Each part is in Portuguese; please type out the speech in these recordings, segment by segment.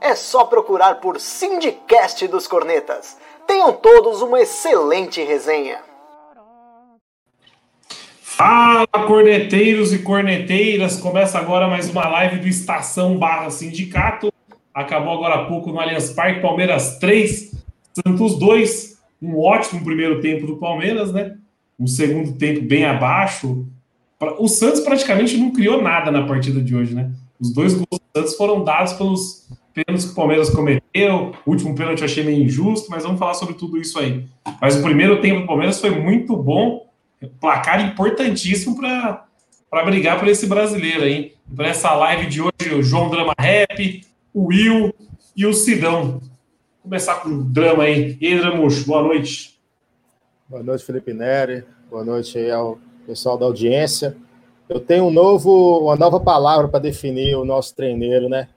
É só procurar por Sindicast dos Cornetas. Tenham todos uma excelente resenha. Fala, corneteiros e corneteiras! Começa agora mais uma live do Estação Barra Sindicato. Acabou agora há pouco no Allianz Parque, Palmeiras 3, Santos 2. Um ótimo primeiro tempo do Palmeiras, né? Um segundo tempo bem abaixo. O Santos praticamente não criou nada na partida de hoje, né? Os dois gols do Santos foram dados pelos pênaltis que o Palmeiras cometeu. O último pênalti eu achei meio injusto, mas vamos falar sobre tudo isso aí. Mas o primeiro tempo do Palmeiras foi muito bom, placar importantíssimo para brigar por esse brasileiro aí. Para essa live de hoje, o João Drama Rap, o Will e o Sidão. Vou começar com o drama aí. E aí, Dramuxo, boa noite. Boa noite, Felipe Neri. Boa noite aí ao pessoal da audiência. Eu tenho um novo, uma nova palavra para definir o nosso treineiro, né?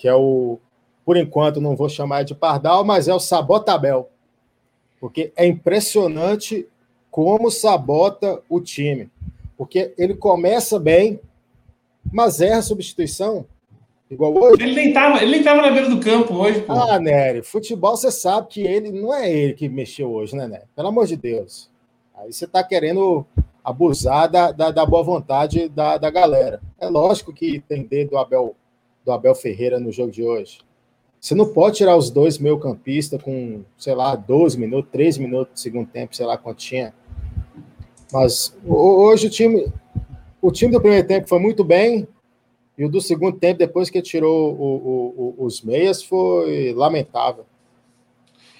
Que é o, por enquanto, não vou chamar de Pardal, mas é o Sabotabel. Porque é impressionante como sabota o time. Porque ele começa bem, mas erra a substituição. Igual hoje. Ele nem estava ele nem tava na beira do campo hoje. Pô. Ah, Nery, futebol você sabe que ele não é ele que mexeu hoje, né, Nery? Pelo amor de Deus. Aí você está querendo abusar da, da, da, boa vontade da, da galera. É lógico que tem dedo do Abel do Abel Ferreira no jogo de hoje. Você não pode tirar os dois meio-campistas com, sei lá, 12 minutos, 13 minutos do segundo tempo, sei lá quanto tinha. Mas hoje o time, o time do primeiro tempo foi muito bem, e o do segundo tempo, depois que tirou o, o, o, os meias, foi lamentável.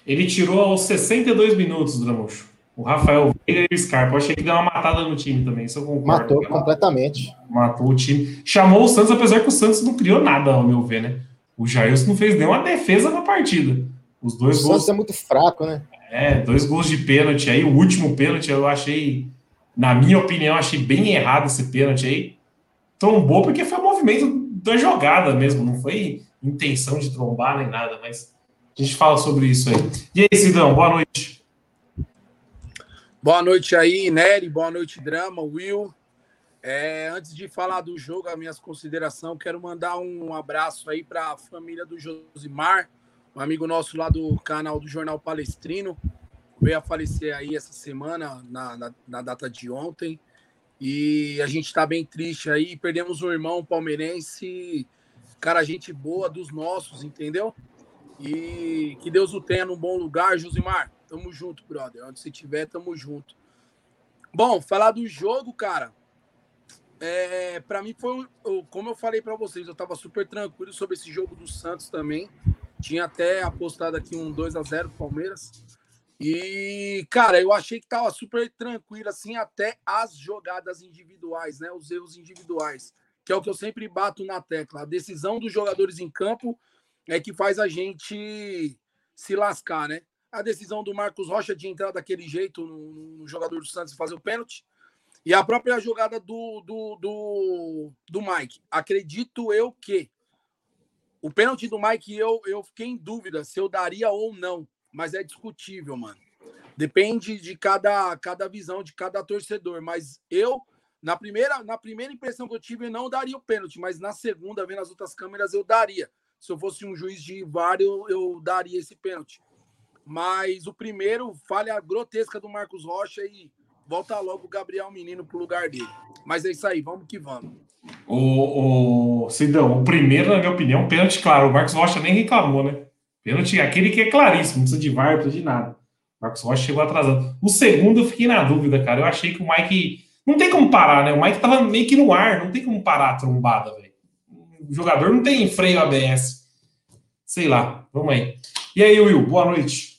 Ele tirou aos 62 minutos, Dramuxo. O Rafael Veiga e o Scarpa. Eu achei que deu uma matada no time também, isso eu concordo. Matou completamente. Matou o time. Chamou o Santos, apesar que o Santos não criou nada, ao meu ver, né? O Jailson não fez nenhuma defesa na partida. Os dois o gols. Santos é muito fraco, né? É, dois gols de pênalti aí. O último pênalti eu achei, na minha opinião, achei bem errado esse pênalti aí. Trombou porque foi o movimento da jogada mesmo, não foi intenção de trombar nem nada, mas a gente fala sobre isso aí. E aí, Sidão, boa noite. Boa noite aí, Nery. Boa noite, Drama, Will. É, antes de falar do jogo, as minhas considerações, quero mandar um abraço aí para a família do Josimar, um amigo nosso lá do canal do Jornal Palestrino. Veio a falecer aí essa semana, na, na, na data de ontem. E a gente está bem triste aí. Perdemos um irmão palmeirense, cara, gente boa dos nossos, entendeu? E que Deus o tenha num bom lugar, Josimar. Tamo junto, brother. Onde você tiver, tamo junto. Bom, falar do jogo, cara. É, para mim foi, como eu falei para vocês, eu tava super tranquilo sobre esse jogo do Santos também. Tinha até apostado aqui um 2 a 0 Palmeiras. E, cara, eu achei que tava super tranquilo assim até as jogadas individuais, né? Os erros individuais, que é o que eu sempre bato na tecla. A decisão dos jogadores em campo é que faz a gente se lascar, né? A decisão do Marcos Rocha de entrar daquele jeito no, no jogador do Santos e fazer o pênalti. E a própria jogada do, do, do, do Mike. Acredito eu que o pênalti do Mike, eu, eu fiquei em dúvida se eu daria ou não. Mas é discutível, mano. Depende de cada, cada visão, de cada torcedor. Mas eu, na primeira, na primeira impressão que eu tive, não daria o pênalti. Mas na segunda, vendo as outras câmeras, eu daria. Se eu fosse um juiz de VAR, eu, eu daria esse pênalti. Mas o primeiro, falha grotesca do Marcos Rocha e volta logo o Gabriel Menino pro lugar dele. Mas é isso aí, vamos que vamos. O, o Sidão, o primeiro, na minha opinião, pênalti, claro. O Marcos Rocha nem reclamou, né? Pênalti, aquele que é claríssimo, não precisa de VAR, não precisa de nada. O Marcos Rocha chegou atrasado. O segundo, eu fiquei na dúvida, cara. Eu achei que o Mike. Não tem como parar, né? O Mike tava meio que no ar, não tem como parar a trombada, velho. O jogador não tem freio ABS. Sei lá, vamos aí. E aí, Will, boa noite.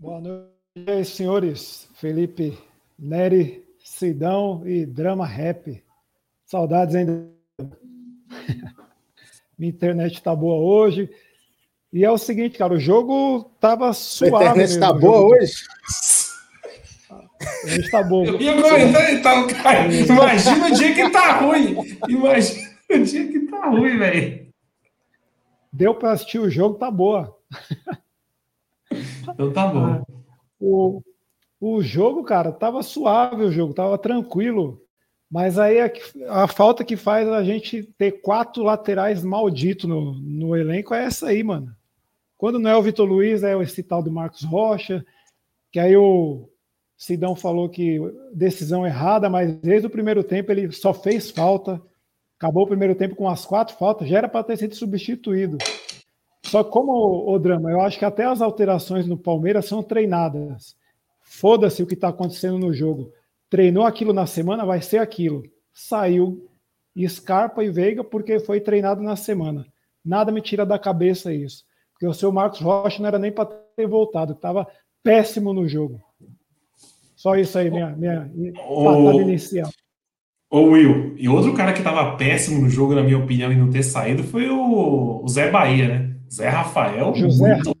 Boa noite, senhores. Felipe Neri, Sidão e Drama Rap. Saudades ainda. Minha internet tá boa hoje. E é o seguinte, cara, o jogo tava suave. A internet tá boa hoje? A gente tá bom. Eu ia comentar então, cara. Imagina o dia que tá ruim. Imagina o dia que tá ruim, velho. Deu para assistir o jogo, tá boa. Então tá bom. Ah, o, o jogo, cara, tava suave o jogo, tava tranquilo. Mas aí a, a, falta que faz a gente ter quatro laterais malditos no, no elenco é essa aí, mano. Quando não é o Vitor Luiz, é esse tal do Marcos Rocha, que aí o Sidão falou que decisão errada, mas desde o primeiro tempo ele só fez falta. Acabou o primeiro tempo com as quatro faltas, já era para ter sido substituído. Só como o, o, drama, eu acho que até as alterações no Palmeiras são treinadas. Foda-se o que está acontecendo no jogo. Treinou aquilo na semana, vai ser aquilo. Saiu Scarpa e Veiga porque foi treinado na semana. Nada me tira da cabeça isso. Porque o seu Marcos Rocha não era nem para ter voltado, estava péssimo no jogo. Só isso aí, minha, minha o... inicial. Ô Will, e outro cara que estava péssimo no jogo, na minha opinião, e não ter saído foi o, o Zé Bahia, né? Zé Rafael. José. Muito...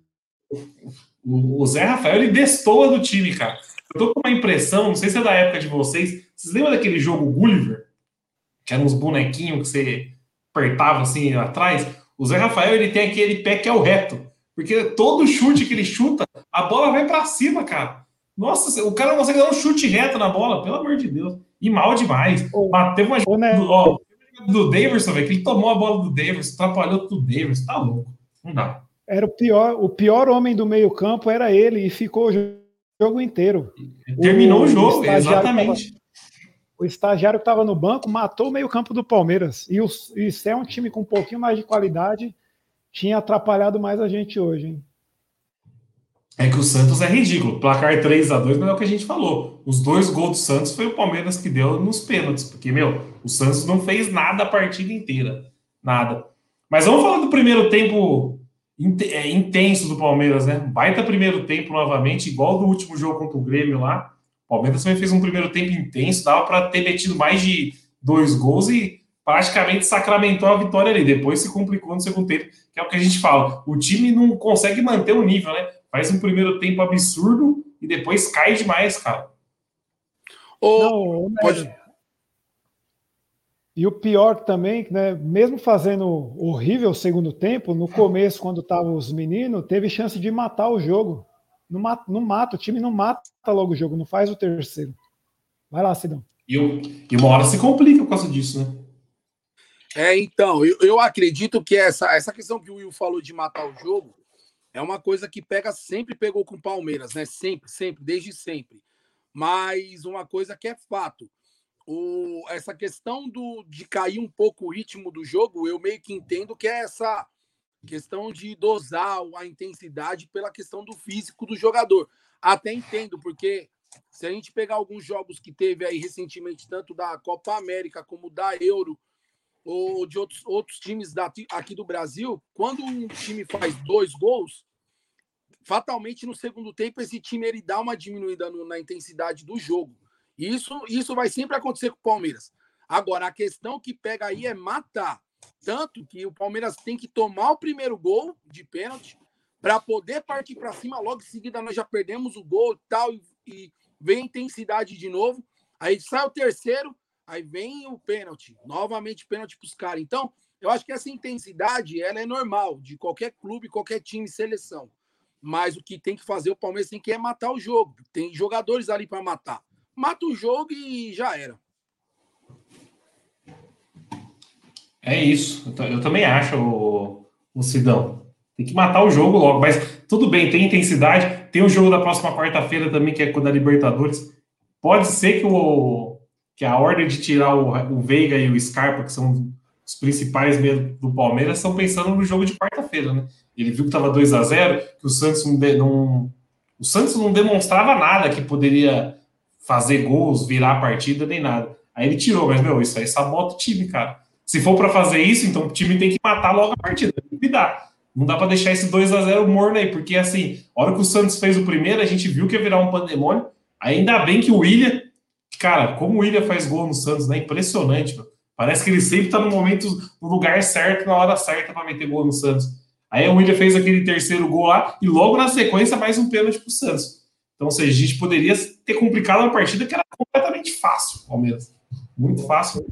O, o Zé Rafael, ele destoa do time, cara. Eu tô com uma impressão, não sei se é da época de vocês. Vocês lembram daquele jogo Gulliver? Que eram uns bonequinhos que você apertava assim atrás? O Zé Rafael ele tem aquele pé que é o reto. Porque todo chute que ele chuta, a bola vai para cima, cara. Nossa, o cara não consegue dar um chute reto na bola, pelo amor de Deus. E mal demais. Bateu uma Ô, né? ó, do Davidson, velho, que ele tomou a bola do Davidson, atrapalhou tudo do Davidson, tá louco. Não dá. Era o pior, o pior homem do meio-campo era ele e ficou o jogo inteiro. Terminou o, o jogo, exatamente. Tava, o estagiário que estava no banco matou o meio-campo do Palmeiras. E, o, e se é um time com um pouquinho mais de qualidade, tinha atrapalhado mais a gente hoje, hein? É que o Santos é ridículo. Placar 3 a 2 mas é o que a gente falou. Os dois gols do Santos foi o Palmeiras que deu nos pênaltis. Porque, meu, o Santos não fez nada a partida inteira. Nada. Mas vamos falar do primeiro tempo é, intenso do Palmeiras, né? Baita primeiro tempo novamente, igual do último jogo contra o Grêmio lá. Palmeiras também fez um primeiro tempo intenso, dava para ter metido mais de dois gols e praticamente sacramentou a vitória ali. Depois se complicou no segundo tempo, que é o que a gente fala. O time não consegue manter o nível, né? Faz um primeiro tempo absurdo e depois cai demais, cara. Não, pode... E o pior também, né, mesmo fazendo horrível o segundo tempo, no começo, quando estavam os meninos, teve chance de matar o jogo. Não mata, não mata, o time não mata logo o jogo, não faz o terceiro. Vai lá, Sidão. E, e uma hora se complica por causa disso, né? É, então, eu, eu acredito que essa, essa questão que o Will falou de matar o jogo é uma coisa que pega, sempre pegou com o Palmeiras, né? Sempre, sempre, desde sempre. Mas uma coisa que é fato. O, essa questão do, de cair um pouco o ritmo do jogo, eu meio que entendo que é essa Questão de dosar a intensidade pela questão do físico do jogador. Até entendo, porque se a gente pegar alguns jogos que teve aí recentemente, tanto da Copa América como da Euro, ou de outros, outros times daqui, aqui do Brasil, quando um time faz dois gols, fatalmente no segundo tempo esse time ele dá uma diminuída no, na intensidade do jogo. Isso, isso vai sempre acontecer com o Palmeiras. Agora, a questão que pega aí é matar. Tanto que o Palmeiras tem que tomar o primeiro gol de pênalti para poder partir para cima. Logo em seguida, nós já perdemos o gol e tal, e vem a intensidade de novo. Aí sai o terceiro, aí vem o pênalti. Novamente pênalti para os caras. Então, eu acho que essa intensidade ela é normal de qualquer clube, qualquer time, seleção. Mas o que tem que fazer o Palmeiras tem que é matar o jogo. Tem jogadores ali para matar. Mata o jogo e já era. É isso. Eu também acho, o, o Sidão. Tem que matar o jogo logo. Mas tudo bem, tem intensidade. Tem o jogo da próxima quarta-feira também, que é com a Libertadores. Pode ser que, o, que a ordem de tirar o, o Veiga e o Scarpa, que são os principais mesmo do Palmeiras, estão pensando no jogo de quarta-feira, né? Ele viu que estava 2 a 0 que o Santos não, não, o Santos não demonstrava nada que poderia fazer gols, virar a partida, nem nada. Aí ele tirou, mas, meu, isso aí sabota o time, cara. Se for para fazer isso, então o time tem que matar logo a partida, cuidar. Não dá para deixar esse 2 a 0 morno aí, porque assim, a hora que o Santos fez o primeiro, a gente viu que ia virar um pandemônio. Ainda bem que o William, cara, como o William faz gol no Santos, né? Impressionante, mano. Parece que ele sempre tá no momento, no lugar certo, na hora certa para meter gol no Santos. Aí o William fez aquele terceiro gol lá e logo na sequência mais um pênalti pro Santos. Então, ou seja, a gente poderia ter complicado uma partida que era completamente fácil, Palmeiras. Muito fácil.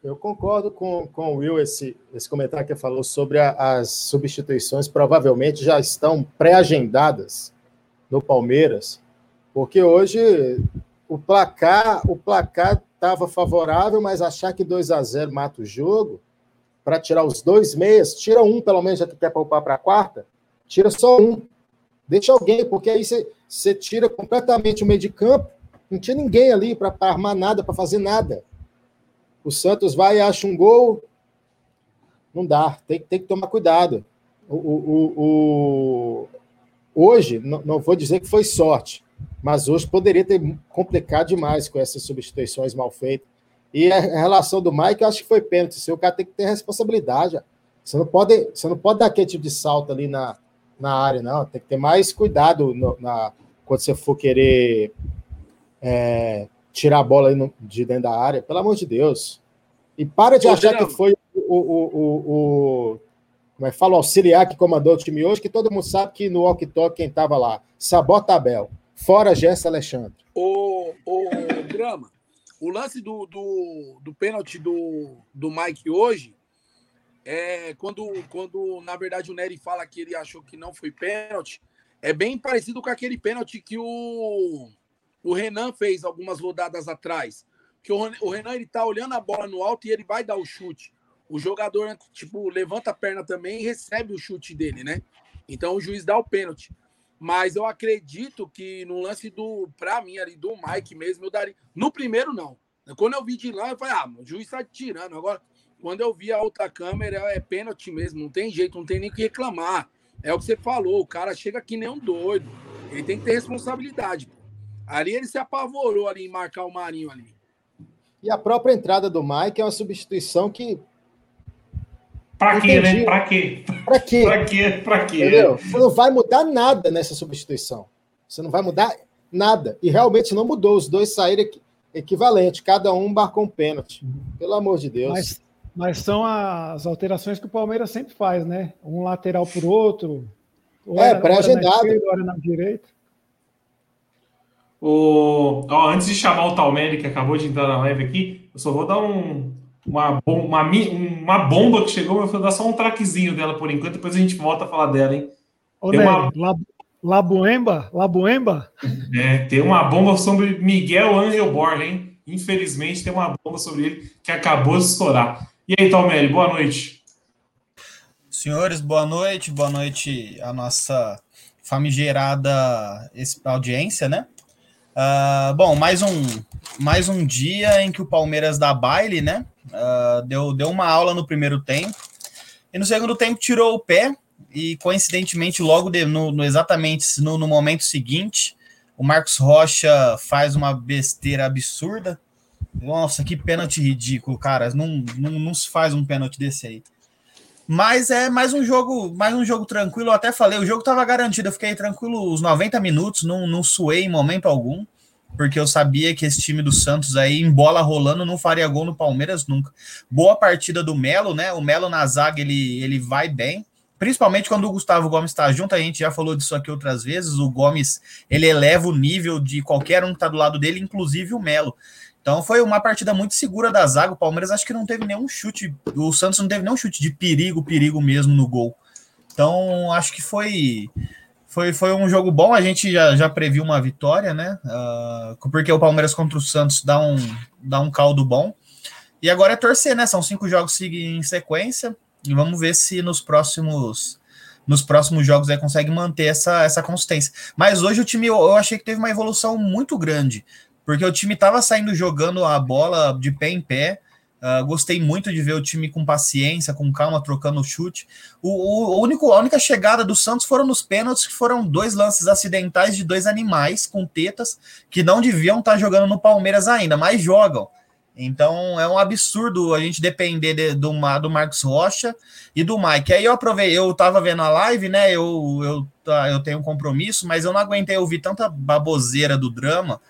Eu concordo com, com o Will, esse, esse comentário que falou sobre a, as substituições, provavelmente já estão pré-agendadas no Palmeiras, porque hoje o placar o placar estava favorável, mas achar que 2 a 0 mata o jogo, para tirar os dois meias, tira um pelo menos, já que quer poupar para a quarta, tira só um. Deixa alguém, porque aí você tira completamente o meio de campo, não tinha ninguém ali para armar nada, para fazer nada. O Santos vai e acha um gol, não dá, tem, tem que tomar cuidado. O, o, o, hoje, não, não vou dizer que foi sorte, mas hoje poderia ter complicado demais com essas substituições mal feitas. E a relação do Mike, eu acho que foi pênalti. O cara tem que ter responsabilidade. Você não pode, você não pode dar aquele tipo de salto ali na, na área, não. Tem que ter mais cuidado no, na, quando você for querer é, tirar a bola no, de dentro da área. Pelo amor de Deus. E para de achar que foi o, o, o, o como é que fala, o auxiliar que comandou o time hoje, que todo mundo sabe que no walk-talk quem estava lá, Sabota Abel, fora Jesse Alexandre. O, o Grama, o lance do, do, do pênalti do, do Mike hoje é quando, quando, na verdade, o Nery fala que ele achou que não foi pênalti, é bem parecido com aquele pênalti que o, o Renan fez algumas rodadas atrás. Que o, o Renan ele tá olhando a bola no alto e ele vai dar o chute. O jogador, tipo, levanta a perna também e recebe o chute dele, né? Então o juiz dá o pênalti. Mas eu acredito que no lance do, pra mim, ali, do Mike mesmo, eu daria. No primeiro, não. Quando eu vi de lá, eu falei, ah, o juiz tá tirando. Agora, quando eu vi a outra câmera, é pênalti mesmo, não tem jeito, não tem nem que reclamar. É o que você falou, o cara chega aqui nem um doido. Ele tem que ter responsabilidade. Ali ele se apavorou ali em marcar o Marinho ali. E a própria entrada do Mike é uma substituição que Pra quê, né? Pra quê? Pra quê? pra quê? Pra quê? Entendeu? Você não vai mudar nada nessa substituição. Você não vai mudar nada. E realmente não mudou. Os dois saíram equivalente. Cada um marcou um pênalti. Pelo amor de Deus. Mas, mas são as alterações que o Palmeiras sempre faz, né? Um lateral por outro. É, pré-agendado. Agora na direita. O... Ó, antes de chamar o Talmere, que acabou de entrar na live aqui, eu só vou dar um, uma, uma, uma bomba que chegou, mas vou dar só um traquezinho dela por enquanto, depois a gente volta a falar dela, hein? Ô, tem uma... Labuemba? Labuemba? É, tem uma bomba sobre Miguel Angel Borla, hein? Infelizmente tem uma bomba sobre ele que acabou de estourar. E aí, Talmelli, boa noite. Senhores, boa noite, boa noite a nossa famigerada audiência, né? Uh, bom, mais um, mais um dia em que o Palmeiras dá baile, né? Uh, deu, deu uma aula no primeiro tempo. E no segundo tempo tirou o pé. E coincidentemente, logo de, no, no, exatamente no, no, momento seguinte, o Marcos Rocha faz uma besteira absurda. Nossa, que pênalti ridículo, cara. Não, não, não se faz um pênalti desse aí. Mas é mais um jogo, mais um jogo tranquilo. Eu até falei, o jogo estava garantido. Eu fiquei tranquilo os 90 minutos, não, não suei em momento algum porque eu sabia que esse time do Santos aí, em bola rolando, não faria gol no Palmeiras nunca. Boa partida do Melo, né? O Melo na zaga, ele, ele vai bem. Principalmente quando o Gustavo Gomes está junto, a gente já falou disso aqui outras vezes. O Gomes ele eleva o nível de qualquer um que está do lado dele, inclusive o Melo. Então foi uma partida muito segura da zaga. O Palmeiras acho que não teve nenhum chute. O Santos não teve nenhum chute de perigo, perigo mesmo no gol. Então acho que foi foi, foi um jogo bom, a gente já, já previu uma vitória, né? Uh, porque o Palmeiras contra o Santos dá um, dá um caldo bom. E agora é torcer, né? São cinco jogos em sequência. E vamos ver se nos próximos nos próximos jogos aí consegue manter essa, essa consistência. Mas hoje o time eu, eu achei que teve uma evolução muito grande, porque o time estava saindo jogando a bola de pé em pé, Uh, gostei muito de ver o time com paciência, com calma, trocando o chute. O, o, o, único, a única chegada do Santos foram nos pênaltis, que foram dois lances acidentais de dois animais com tetas que não deviam estar tá jogando no Palmeiras ainda, mas jogam. Então é um absurdo a gente depender de, do, do Marcos Rocha e do Mike. Aí eu aprovei, eu tava vendo a live, né? Eu, eu, tá, eu tenho um compromisso, mas eu não aguentei ouvir tanta baboseira do drama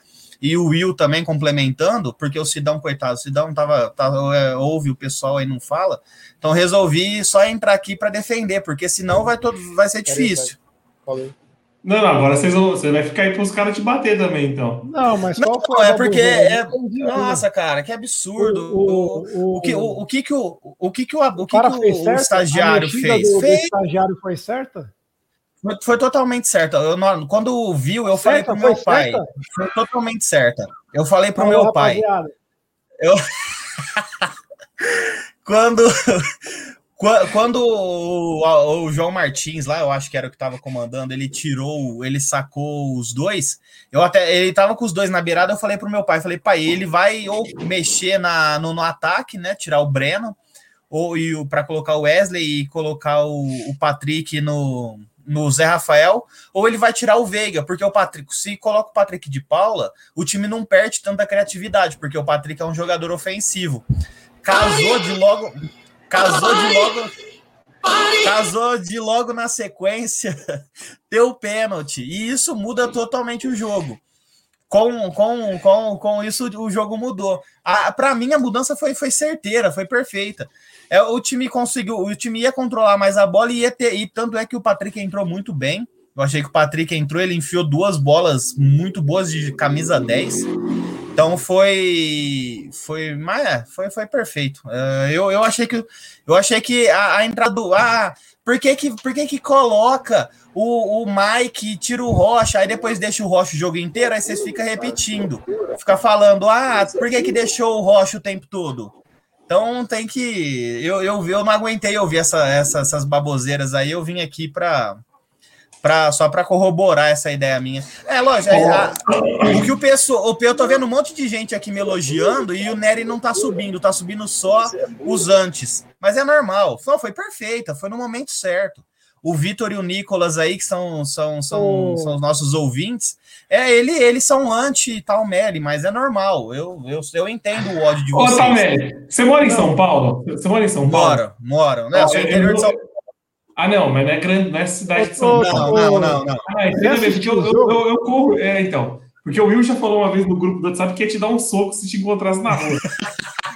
e o Will também complementando, porque o Sidão, coitado, o Sidão tava, tava é, ouve o pessoal aí não fala. Então resolvi só entrar aqui para defender, porque senão vai todo vai ser difícil. Não, não, agora vocês vão, você vai ficar aí para os caras te bater também, então. Não, mas Não, qual foi é porque é, nossa, cara, que absurdo. O- O, o- o, que o, o que que o o que que o, o, O que que fez o, o certo? A estagiário mexida fez? Do, do Fez, estagiário foi certa? Foi, foi totalmente certo. Eu, não- quando viu, eu falei Certa? pro meu pai. certa? Foi totalmente certa. Eu falei pro Aí, meu pai. rapaziada, Quando, qua- quando o, o João Martins lá, eu acho que era o que estava comandando, ele tirou, ele sacou os dois. Eu até ele tava com os dois na beirada, eu falei pro meu pai, falei, pai, ele vai ou mexer na, no, no ataque, né, tirar o Breno, ou e para colocar o Wesley e colocar o, o Patrick no no Zé Rafael, ou ele vai tirar o Veiga, porque o Patrick, se coloca o Patrick de Paula, o time não perde tanta criatividade, porque o Patrick é um jogador ofensivo. Casou de logo. Casou de logo. Casou de logo na sequência, deu pênalti. E isso muda totalmente o jogo. Com, com, com, com isso, o jogo mudou. Para mim, a mudança foi, foi certeira, foi perfeita. É, o time conseguiu, o time ia controlar mais a bola e ia ter. E tanto é que o Patrick entrou muito bem. Eu achei que o Patrick entrou, ele enfiou duas bolas muito boas de camisa 10. Então foi foi, mas é, foi, foi perfeito. Uh, eu, eu achei que eu achei que a, a entrada do ah, por que que, por que, que coloca o, o Mike tira o Rocha, aí depois deixa o Rocha o jogo inteiro, aí vocês ficam repetindo. Fica falando, ah, por que que deixou o Rocha o tempo todo? Então tem que. Eu, eu, eu não aguentei ouvir essa, essa, essas baboseiras aí, eu vim aqui para Pra, só para corroborar essa ideia minha. É, lógico, é, a, o que o pessoal. Eu tô vendo um monte de gente aqui me elogiando e o Nery não tá subindo, tá subindo só os antes. Mas é normal. Foi, foi perfeita, foi no momento certo. O Vitor e o Nicolas aí, que são, são, são, Oh. são os nossos ouvintes, é, ele, eles são anti-Talmere, mas é normal. Eu, eu, eu entendo o ódio de Ô, vocês. Talmere, você mora em São Paulo? Você mora em São Paulo? Moro, moro. Né? Eu sou eu- interior de São eu- Ah, não, mas não é grande, não é cidade de São Paulo. Não, não, não, não. Ah, entendeu? Porque eu, eu, eu, eu corro. É, então. Porque o Will já falou uma vez no grupo do WhatsApp que ia te dar um soco se te encontrasse na rua.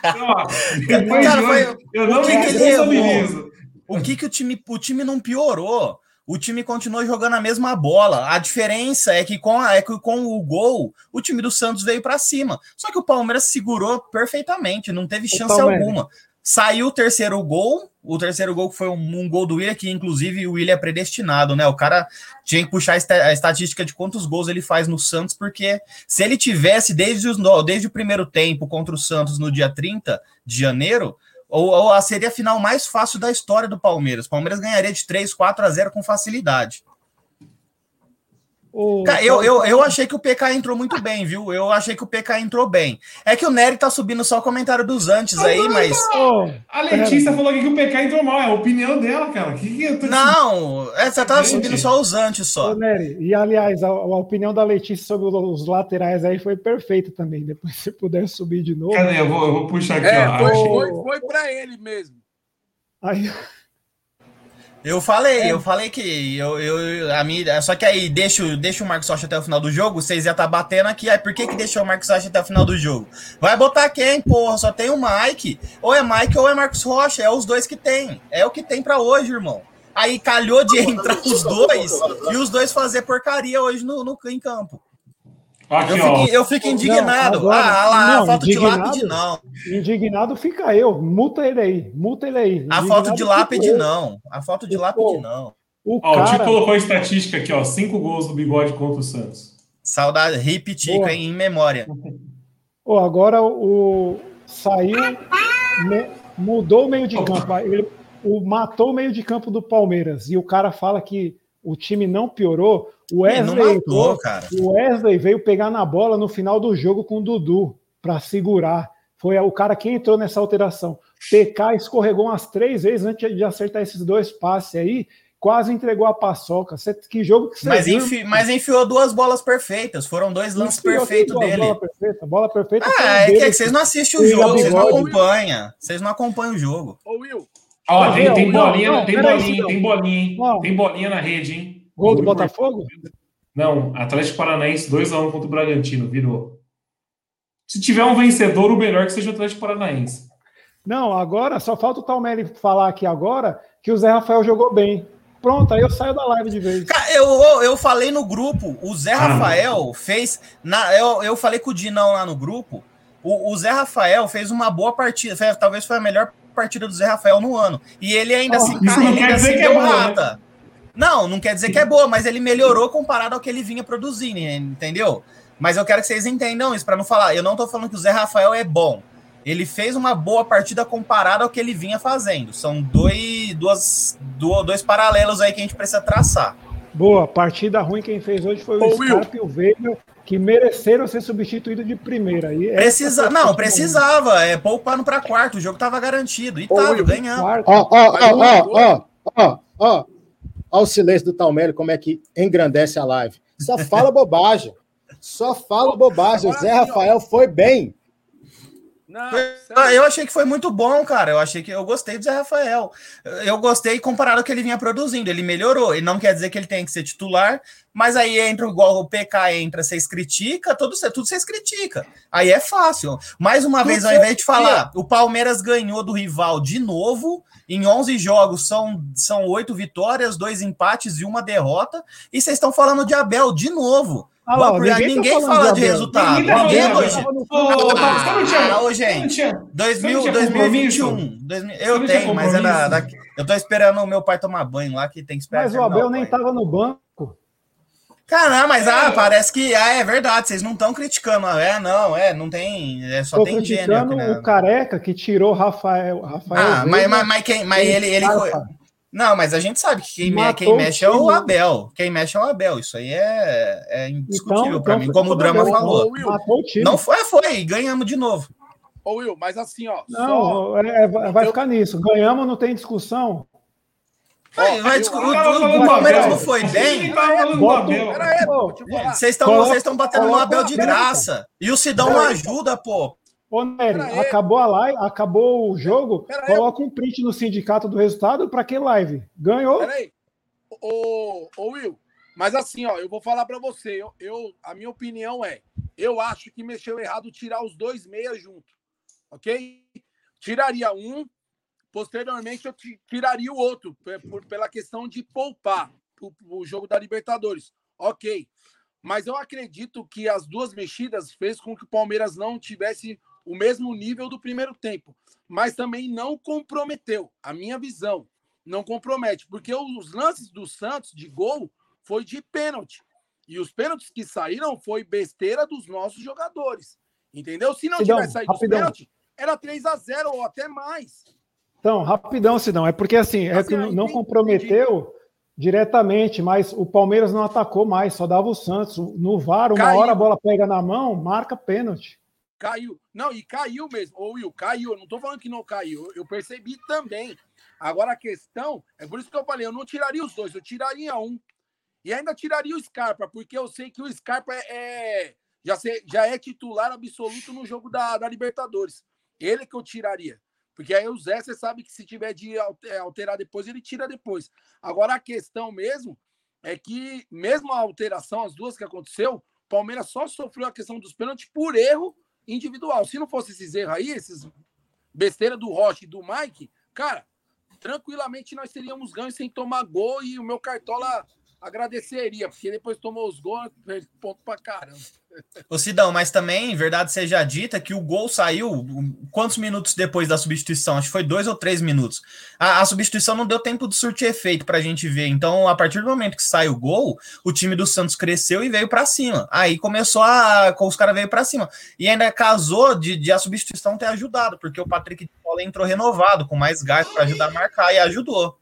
Então, ó, depois Cara, de foi- eu não o me responsabilizo. O que, que o time. O time não piorou. O time continuou jogando a mesma bola. A diferença é que com, a, é que com o gol, o time do Santos veio para cima. Só que o Palmeiras segurou perfeitamente, não teve chance alguma. Saiu o terceiro gol, o terceiro gol que foi um, um gol do William, que inclusive o William é predestinado, né? O cara tinha que puxar a esta- a estatística de quantos gols ele faz no Santos, porque se ele tivesse desde, os, desde o primeiro tempo contra o Santos no dia 30 de janeiro, ou, ou seria a final mais fácil da história do Palmeiras. O Palmeiras ganharia de 3, 4 a 0 com facilidade. O- Cara, eu, eu, eu achei que o PK entrou muito bem, viu? Eu achei que o PK entrou bem. É que o Nery tá subindo só o comentário dos antes aí, mas. Ô, A Letícia falou aqui que o PK entrou mal, é a opinião dela, cara. Que que eu tô Não, é, você tava Gente. subindo só os antes Ô, só. Nery, e aliás, a, a opinião da Letícia sobre os laterais aí foi perfeita também. Depois, se puder subir de novo. Cadê? Eu vou, eu vou puxar aqui, É, ó. foi, foi, foi pra ele mesmo. Aí, Eu falei, eu falei que eu, eu a minha, só que aí deixa, o- deixa o Marcos Rocha até o final do jogo, vocês iam estar batendo aqui, aí por que que deixou o Marcos Rocha até o final do jogo? Vai botar quem, porra? Só tem o Mike. Ou é Mike ou é Marcos Rocha, é os dois que tem. É o que tem pra hoje, irmão. Aí calhou de entrar os dois e os dois fazer porcaria hoje no, no em campo. Aqui, Eu fico, eu fico indignado. Não, agora- ah, lá, não, a foto de lápide não. indignado fica eu. Multa ele aí. Multa ele aí. A Indignado foto de fica lápide não. A foto de Pô, lápide não. O Ó, o Tico cara. colocou a estatística aqui, ó. Cinco gols do bigode contra o Santos. Saudade, hip tico, hein, em memória. Ô, agora o saiu, me- mudou o meio de campo. Ele o, matou o meio de campo do Palmeiras. E o cara fala que o time não piorou. O não Wesley, matou, cara. o Wesley veio pegar na bola no final do jogo com o Dudu para segurar. Foi o cara que entrou nessa alteração. PK escorregou umas três vezes antes de acertar esses dois passes aí. Quase entregou a paçoca. Cê- que jogo que você Mas, viu? enfi, mas enfiou duas bolas perfeitas. Foram dois lances perfeitos dele. Bola perfeita, bola perfeita. Ah, é é que vocês não assistem o jogo, vocês não acompanham. Vocês não acompanham o jogo. Ô, Will, Ó, tem, tem Não, bolinha, não, tem peraí, bolinha, Sidão. tem bolinha, hein? Ó. Tem bolinha na rede, hein? Gol do Botafogo? Não, Atlético Paranaense 2x1 contra o Bragantino, virou. Se tiver um vencedor, o melhor que seja o Atlético Paranaense. Não, agora só falta o Talmelli falar aqui agora que o Zé Rafael jogou bem. Pronto, aí eu saio da live de vez. Cara, eu, eu, falei no grupo, o Zé Ah, Rafael fez. Na, eu, eu falei com o Dinão lá no grupo. O, o Zé Rafael fez uma boa partida. Foi- talvez foi a melhor partida do Zé Rafael no ano. E ele ainda Oh, isso cara, não ele quer ainda dizer que é deu boa, né? Não, não quer dizer que é boa, mas ele melhorou comparado ao que ele vinha produzindo, entendeu? Mas eu quero que vocês entendam isso, para não falar. Eu não tô falando que o Zé Rafael é bom. Ele fez uma boa partida comparado ao que ele vinha fazendo. São dois, duas, do- dois paralelos aí que a gente precisa traçar. Boa, partida ruim quem fez hoje foi o Ô, Will. Scarpa e o Veiga, que mereceram ser substituídos de primeira. E essa Precisa, não, precisava. É poupando para quarto. O jogo tava garantido. E Ô, tava, ganhando. Ó, ó, ó, ó, ó, ó, Ó o silêncio do Talmelli, como é que engrandece a live. Só fala bobagem. Só fala bobagem. O Zé. Rafael foi bem. Não, sério. Eu achei que foi muito bom, cara. Eu achei que eu gostei do Zé Rafael. Eu gostei comparado ao que ele vinha produzindo. Ele melhorou. E não quer dizer que ele tem que ser titular, mas aí entra igual o PK entra, vocês critica, tudo, tudo vocês critica. Aí é fácil. Mais uma Tudo vez, ao invés de falar, o Palmeiras ganhou do rival de novo. Em 11 jogos são são oito vitórias, dois empates e uma derrota. E vocês estão falando de Abel de novo. Ah lá, Ninguém, ninguém tá ninguém falando fala de de Abel. resultado. Ninguém tá Ninguém hoje. Tinha- Ah, ô, gente. tinha- 2000, Você não tinha 2021. 2000 Você eu tenho, mas é da, daqui- eu tô esperando o meu pai tomar banho lá, que tem que esperar. Mas o Abel nem tava no banco. Caramba, mas ah, É. parece que ah, é verdade, vocês não estão criticando. É, não, é, não tem. É, só Tô tem gênero. criticando aqui, né? o Careca que tirou Rafael. Rafael Ah, mas, mas, mas, quem, mas ele. ele Scarpa. Não, mas a gente sabe que quem, me- quem mexe é o. Abel. Quem mexe é o Abel. Isso aí é, é indiscutível Então- pra então mim, foi como o Drama falou. Will, Matou o time. Não foi, foi, e ganhamos de novo. ô, Will, mas assim, ó. só- Não, é, vai Eu- ficar nisso. Ganhamos, não tem discussão. Aí, vai eu- o, o- Palmeiras não foi bem. Vocês estão batendo no Abel de graça. E o Sidão não ajuda, pô. Ô, Nery, aí. acabou a live, acabou o jogo. Pera aí. Coloca um print no sindicato do resultado para que live? Ganhou? Peraí. Ô, ô, Will, mas assim, ó, eu vou falar pra você. Eu, eu- a minha opinião é: eu acho que mexeu errado tirar os dois meias junto. Ok? Tiraria um, posteriormente eu ti- tiraria o outro, por- pela questão de poupar o, o jogo da Libertadores. Ok. Mas eu acredito que as duas mexidas fez com que o Palmeiras não tivesse o mesmo nível do primeiro tempo. Mas também não comprometeu. A minha visão não compromete, porque os lances do Santos de gol foi de pênalti. E os pênaltis que saíram foi besteira dos nossos jogadores. Entendeu? Se não Sidão, tivesse saído rapidão. pênaltis, era 3 a 0 ou até mais. Então, rapidão, Sidão. É porque assim, é Assim, que não- não entendi, comprometeu diretamente, mas o Palmeiras não atacou mais, só dava o Santos. No VAR, uma Caiu. hora a bola pega na mão, marca pênalti. Caiu. Não, e caiu mesmo. Ô, Will, caiu. Eu não tô falando que não caiu. Eu percebi também. Agora a questão, é por isso que eu falei, eu não tiraria os dois, eu tiraria um. E ainda tiraria o Scarpa, porque eu sei que o Scarpa é, é- já, se- já é titular absoluto no jogo da, da Libertadores. Ele que eu tiraria. Porque aí o Zé, você sabe que se tiver de é, alterar depois, ele tira depois. Agora a questão mesmo é que, mesmo a alteração, as duas que aconteceu, o Palmeiras só sofreu a questão dos pênaltis por erro individual. Se não fosse esses erros aí, esses besteira do Rocha e do Mike, cara, tranquilamente nós teríamos ganho sem tomar gol e o meu cartola agradeceria, porque depois tomou os gols, ponto pra caramba. Ô Sidão, mas também, verdade seja dita, que o gol saiu quantos minutos depois da substituição? Acho que foi dois ou três minutos. A, a substituição não deu tempo de surtir efeito pra gente ver. Então, a partir do momento que sai o gol, o time do Santos cresceu e veio pra cima. Aí começou a. Os caras veio pra cima. E ainda casou de, de a substituição ter ajudado, porque o Patrick de Paula entrou renovado, com mais gás pra ajudar a marcar e ajudou.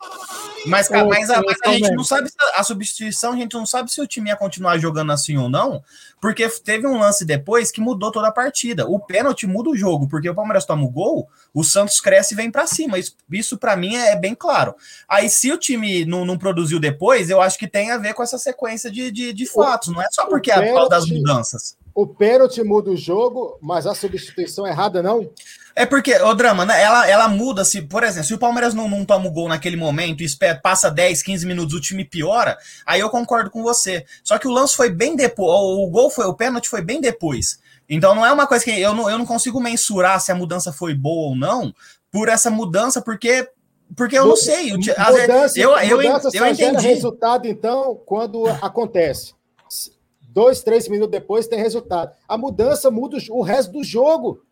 Mas, cara, mas, a, mas a gente não sabe se a, a substituição, a gente não sabe se o time ia continuar jogando assim ou não, porque teve um lance depois que mudou toda a partida. O pênalti muda o jogo, porque o Palmeiras toma o gol, o Santos cresce e vem para cima. Isso, isso para mim é bem claro. Aí, se o time não, não produziu depois, eu acho que tem a ver com essa sequência de, de, de fatos. Não é só porque é a causa das mudanças. O pênalti muda o jogo, mas a substituição errada não? É porque, o drama, né? Ela, ela muda se, por exemplo, se o Palmeiras não, não toma o gol naquele momento e espera, passa 10, 15 minutos, o time piora, aí eu concordo com você. Só que o lance foi bem depois, o gol foi, o pênalti foi bem depois. Então não é uma coisa que eu não, eu não consigo mensurar se a mudança foi boa ou não por essa mudança, porque porque eu não sei. Mudança, eu, eu, mudança eu, eu entendi. resultado, então, quando acontece. Dois, três minutos depois tem resultado. A mudança muda o resto do jogo.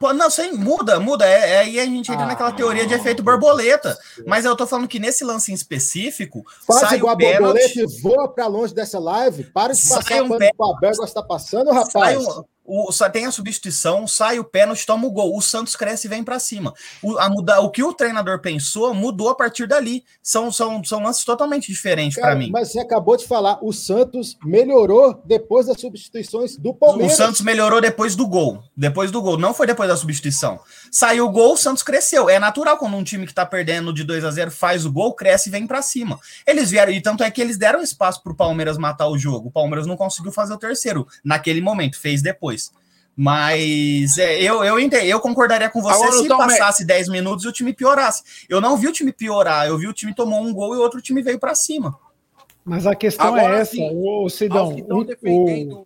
Pô, não, sim, muda, muda. É, é aí a gente entra ah, naquela teoria de efeito borboleta. Mas eu tô falando que nesse lance em específico. Faz sai igual a borboleta e voa para longe dessa live. Para de passar um pano o Abel está passando, rapaz. Um, o, tem a substituição, sai o pênalti, toma o gol. O Santos cresce e vem para cima. O, a muda, o que o treinador pensou mudou a partir dali. São, são, são lances totalmente diferentes para mim. Mas você acabou de falar, o Santos melhorou depois das substituições do Palmeiras. O Santos melhorou depois do gol. Depois do gol, não foi depois da substituição. Saiu o gol, o Santos cresceu. É natural quando um time que tá perdendo de 2 a 0 faz o gol, cresce e vem para cima. Eles vieram, e tanto é que eles deram espaço pro Palmeiras matar o jogo. O Palmeiras não conseguiu fazer o terceiro naquele momento, fez depois. Mas é, eu, eu, eu concordaria com você Agora, se passasse 10 minutos e o time piorasse. Eu não vi o time piorar, eu vi o time tomou um gol e o outro time veio para cima. Mas a questão é Agora, é essa, sim, o Sidão. Estão defendendo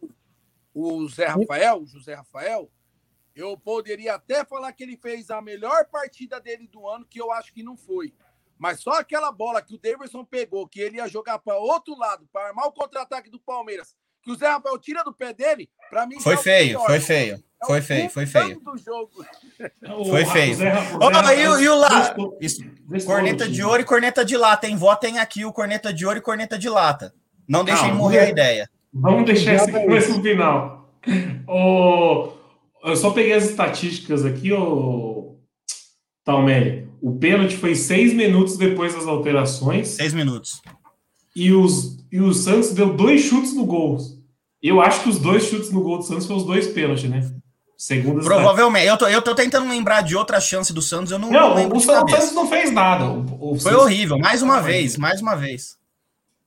o... o Zé Rafael, o José Rafael, eu poderia até falar que ele fez a melhor partida dele do ano, que eu acho que não foi. Mas só aquela bola que o Davidson pegou, que ele ia jogar para outro lado, para armar o contra-ataque do Palmeiras, que o Zé Rafael tira do pé dele, para mim. Foi feio, foi feio. É foi feio, foi feio. Foi feio. Oh, e, e o lá? Corneta de ouro e corneta de lata, hein? Votem aqui o corneta de ouro e corneta de lata. Não deixem morrer a ideia. Vamos deixar esse começo no final. Oh, eu só peguei as estatísticas aqui, ô Talmelli. O pênalti foi seis minutos depois das alterações. Seis minutos. E, os, e o Santos deu dois chutes no gol. Eu acho que os dois chutes no gol do Santos foram os dois pênaltis, né? Segundo Provavelmente. Eu tô, eu tô tentando lembrar de outra chance do Santos, eu não, não, lembro. O Santos não fez nada. O, o Foi horrível, mais uma vez, mais uma vez.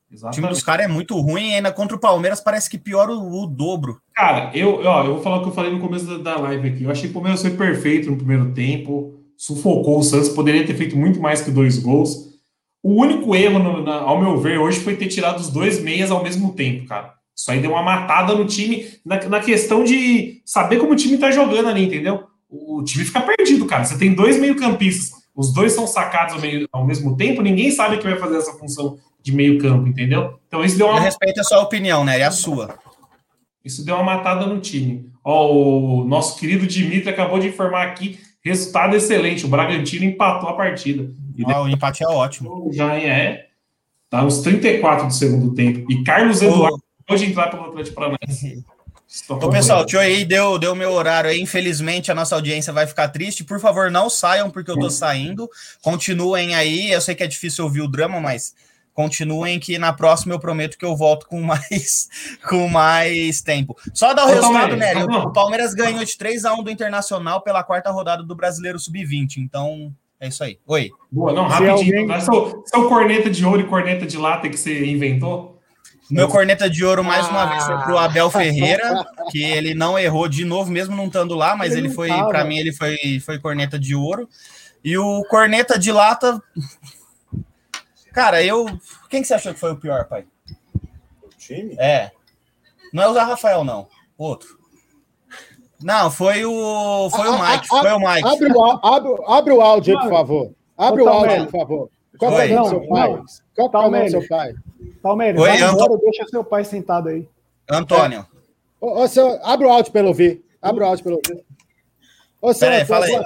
Exatamente. O time dos caras é muito ruim e ainda contra o Palmeiras parece que piora o, o, dobro. Cara, eu, ó, eu vou falar o que eu falei no começo da, da live aqui. Eu achei que o Palmeiras foi perfeito no primeiro tempo, sufocou o Santos, poderia ter feito muito mais que dois gols. O único erro, no, na, ao meu ver, hoje foi ter tirado os dois meias ao mesmo tempo, cara. Isso aí deu uma matada no time, na, na questão de saber como o time tá jogando ali, entendeu? O, o time fica perdido, cara. Você tem dois meio-campistas, os dois são sacados ao, meio, ao, mesmo tempo, ninguém sabe que vai fazer essa função de meio-campo, entendeu? Então isso deu uma. Eu respeito a sua opinião, né? E a sua. Isso deu uma matada no time. Ó, o nosso querido Dimitri acabou de informar aqui resultado excelente. O Bragantino empatou a partida. Ah, o empate é ótimo. Já é. Tá nos 34 do segundo tempo. E Carlos Eduardo Pode entrar pelo Atlético Paranaense. Então, pessoal, o Tio aí deu, deu meu horário aí. Infelizmente, a nossa audiência vai ficar triste. Por favor, não saiam, porque eu tô saindo. Continuem aí. Eu sei que é difícil ouvir o drama, mas continuem que na próxima eu prometo que eu volto com mais com mais tempo. Só dar o resultado, Nery. O Palmeiras ganhou de 3 a 1 do Internacional pela quarta rodada do Brasileiro Sub-20. Então, é isso aí. Oi. Boa, não, rapidinho. Alguém... Seu, seu corneta de ouro e corneta de lata que você inventou? Meu corneta de ouro, mais uma ah. vez, foi pro Abel Ferreira, que ele não errou de novo, mesmo não estando lá, mas ele, ele foi, para mim, ele foi, foi corneta de ouro. E o corneta de lata. Cara, eu. Quem que você achou que foi o pior, pai? O time? É. Não é o Zé Rafael, não. Outro. Não, foi o. Foi o Mike. Foi o Mike. Abre o, abre, abre o áudio aí, por favor. Abre o áudio, por favor. Qual é o nome do seu pai? Qual é o nome do seu pai? Palmeiras, Oi, vai embora, deixa seu pai sentado aí. Antônio. Ô, ô, seu, abre o áudio pelo ouvir. Abre o áudio pelo ouvir. Ô, seu Antônio, fala aí.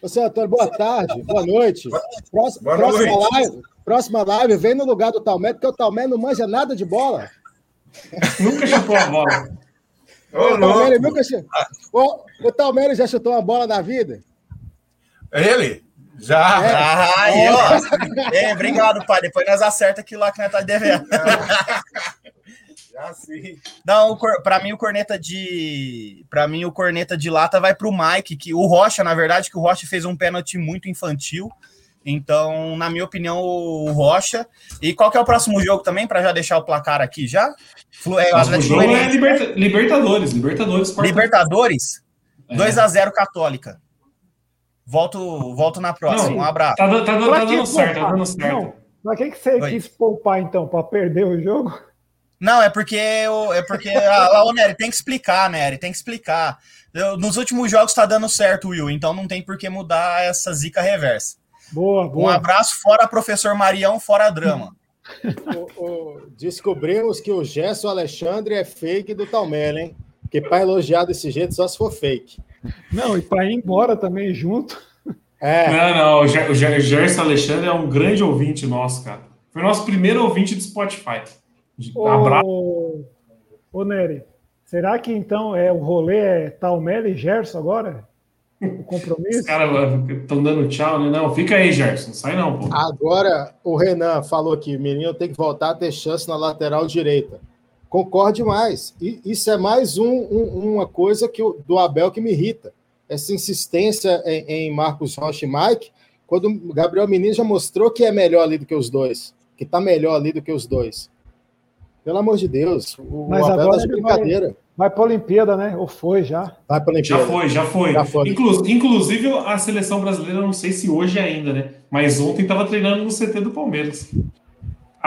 Ô, seu Antônio, boa tarde, boa noite. Próxima, boa próxima noite. live, próxima live, vem no lugar do Talmé, porque o Talmé não manja nada de bola. Nunca chutou a bola. Ô, o, Talmé, nunca... o, o Talmé já chutou uma bola na vida? Ele? Já. É. Ah, aí, ó. é, obrigado, pai. Depois nós acerta aquilo lá que nós tá devendo. Já sim. Não, para mim o corneta de, para mim o corneta de lata vai pro Mike, que o Rocha, na verdade, que o Rocha fez um pênalti muito infantil. Então, na minha opinião, o Rocha. E qual que é o próximo jogo também para já deixar o placar aqui já? É, o jogo é Liberta Libertadores, Libertadores. Libertadores. É. 2 a 0 Católica. Volto, volto na próxima. Não, um abraço. Tá, tá, tá, tá dando certo, tá dando certo. Não, mas quem que você Oi. quis poupar, então, para perder o jogo? Não, é porque eu, é porque a, a, Nery, tem que explicar, Nery, tem que explicar. Eu, nos últimos jogos tá dando certo, Will, então não tem por que mudar essa zica reversa. Boa, boa. Um abraço fora professor Marião, fora drama. o, o, descobrimos que o Gerson Alexandre é fake do Talmela, hein? Porque para elogiar desse jeito só se for fake. Não, e para ir embora também junto. É. Não, não, o Gerson Alexandre é um grande ouvinte nosso, cara. Foi nosso primeiro ouvinte do Spotify. Abraço. Ô, Nery, será que então é o rolê é Talmela e Gerson agora? O compromisso? Os caras estão dando tchau, né? Não, fica aí, Gerson. Sai não, pô. Agora, o Renan falou aqui: o menino tem que voltar a ter chance na lateral direita. Concordo demais. E isso é mais um, um, uma coisa que do Abel que me irrita. Essa insistência em, em Marcos Rocha e Mike, quando o Gabriel Menino já mostrou que é melhor ali do que os dois, que está melhor ali do que os dois. Pelo amor de Deus, o Mas Abel agora tá de brincadeira. Vai, vai para a Olimpíada, né? Ou foi já? Vai para a Olimpíada. Já foi, já foi. Já foi. Inclu inclusive, a seleção brasileira, não sei se hoje ainda, né? Mas ontem estava treinando no CT do Palmeiras.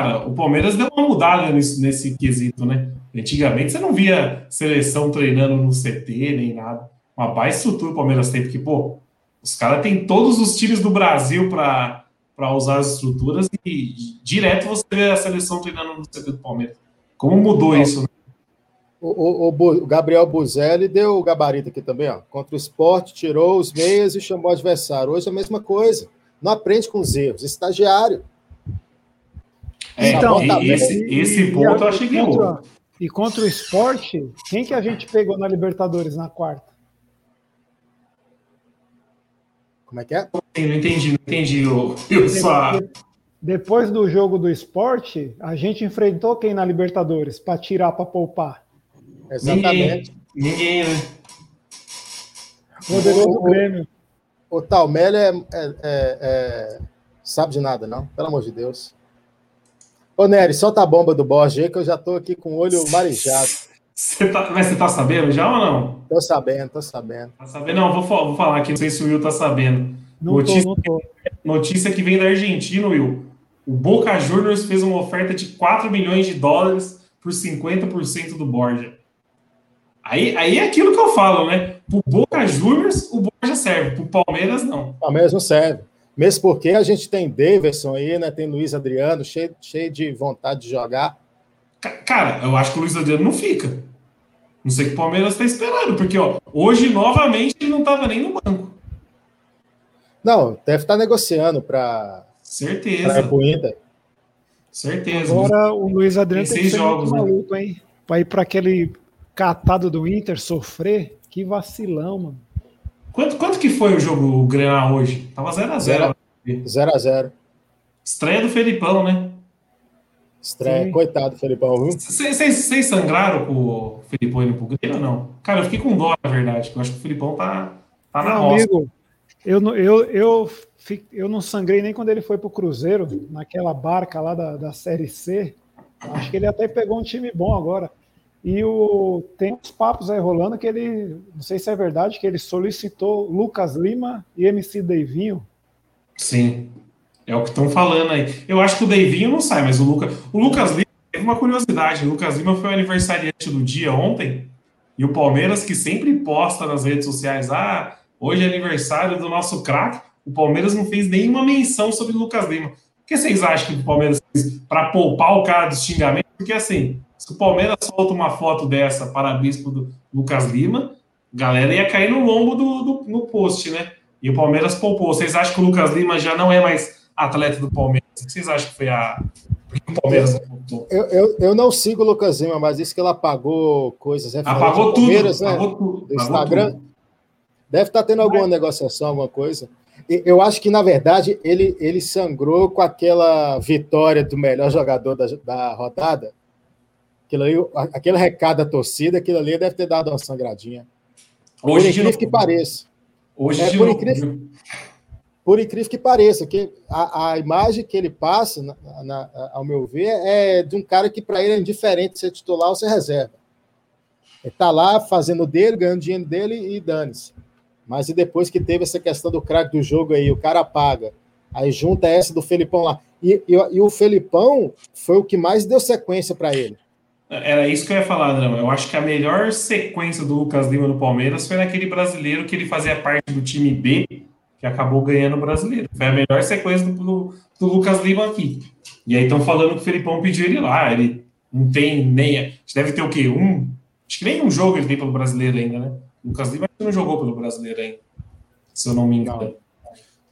Cara, o Palmeiras deu uma mudada nesse, nesse quesito, né? Antigamente você não via seleção treinando no CT nem nada. Uma baixa estrutura o Palmeiras tem, porque, pô, os caras têm todos os times do Brasil para usar as estruturas e direto você vê a seleção treinando no CT do Palmeiras. Como mudou isso? Né? O, o, o, Gabriel Buzelli deu o gabarito aqui também, ó. Contra o esporte, tirou os meias e chamou o adversário. Hoje é a mesma coisa. Não aprende com os erros. Estagiário. É, então, esse, esse ponto eu achei que contra, E contra o esporte, quem que a gente pegou na Libertadores na quarta? Como é que é? Não entendi, não entendi. Eu, eu só... Depois do jogo do esporte, a gente enfrentou quem na Libertadores para tirar para poupar? Exatamente. Ninguém, né? Poderoso o, Grêmio. O Talmel é, é, é, é, sabe de nada, não? Pelo amor de Deus. Ô, Nery, solta a bomba do Borges aí, que eu já tô aqui com o olho marijado. Você tá, mas você tá sabendo já ou não? Tô sabendo, tô sabendo. Tá sabendo? Não, vou, vou falar aqui, não sei se o Will tá sabendo. Não notícia, tô, não tô. Notícia que vem da Argentina, Will. O Boca Juniors fez uma oferta de 4 milhões de dólares por 50% do Borja. Aí, aí é aquilo que eu falo, né? Pro Boca Juniors, o Borja serve. Pro Palmeiras, não. Palmeiras não serve. Mesmo porque a gente tem Davidson aí, né? Tem Luiz Adriano, cheio, cheio de vontade de jogar. Cara, eu acho que o Luiz Adriano não fica. Não sei o que o Palmeiras está esperando, porque ó, hoje, novamente, ele não estava nem no banco. Não, deve estar tá negociando para Certeza. Para Inter. Certeza. Agora o Luiz Adriano tem, tem que ser jogos, muito né? maluco, hein? Para ir para aquele catado do Inter sofrer, que vacilão, mano. Quanto, quanto que foi o jogo o Grenal hoje? Tava 0x0. 0x0. Estreia do Felipão, né? Estreia, Sim. coitado do Felipão, viu? Vocês sangraram com o Felipão indo pro Grêmio ou não? Cara, eu fiquei com dó, na verdade, eu acho que o Felipão tá, tá na roça. Amigo, eu, eu, eu eu não sangrei nem quando ele foi para o Cruzeiro, naquela barca lá da, da Série C. Acho que ele até pegou um time bom agora. E o, tem uns papos aí rolando que ele, não sei se é verdade, que ele solicitou Lucas Lima e MC Deivinho. Sim, é o que estão falando aí. Eu acho que o Deivinho não sai, mas o, Luca, o Lucas Lima teve uma curiosidade. O Lucas Lima foi o aniversariante do dia ontem, e o Palmeiras, que sempre posta nas redes sociais, ah, hoje é aniversário do nosso craque o Palmeiras não fez nenhuma menção sobre o Lucas Lima. O que vocês acham que o Palmeiras fez para poupar o cara dos xingamentos? Porque assim, se o Palmeiras solta uma foto dessa para bispo do Lucas Lima, a galera ia cair no lombo do, do, no post, né? E o Palmeiras poupou. Vocês acham que o Lucas Lima já não é mais atleta do Palmeiras? O que vocês acham que foi a. o Palmeiras não eu, eu, eu, não sigo o Lucas Lima, mas disse que ele apagou coisas. Apagou tudo. Palmeiras, né? Apagou tudo. Do Instagram. Tudo. Deve estar tendo alguma negociação, alguma coisa. Eu acho que, na verdade, ele, ele sangrou com aquela vitória do melhor jogador da, da rodada. Aquilo ali, aquele recado da torcida, aquilo ali deve ter dado uma sangradinha. Hoje, por incrível que pareça. Hoje, é, por, incrível, por incrível que pareça, que a, a imagem que ele passa, na, na, ao meu ver, é de um cara que para ele é indiferente ser titular ou ser reserva. Ele está lá fazendo dele, ganhando dinheiro dele e dane-se. Mas e depois que teve essa questão do craque do jogo aí, o cara paga. Aí junta essa do Felipão lá. E, e, e o Felipão foi o que mais deu sequência para ele. Era isso que eu ia falar, Drama. Eu acho que a melhor sequência do Lucas Lima no Palmeiras foi naquele brasileiro que ele fazia parte do time B, que acabou ganhando o brasileiro. Foi a melhor sequência do, do, do Lucas Lima aqui. E aí estão falando que o Felipão pediu ele lá. Ele não tem nem. Deve ter o quê? Um. Acho que nem um jogo ele tem pelo brasileiro ainda, né? O Lucas Lima não jogou pelo brasileiro ainda. Se eu não me engano.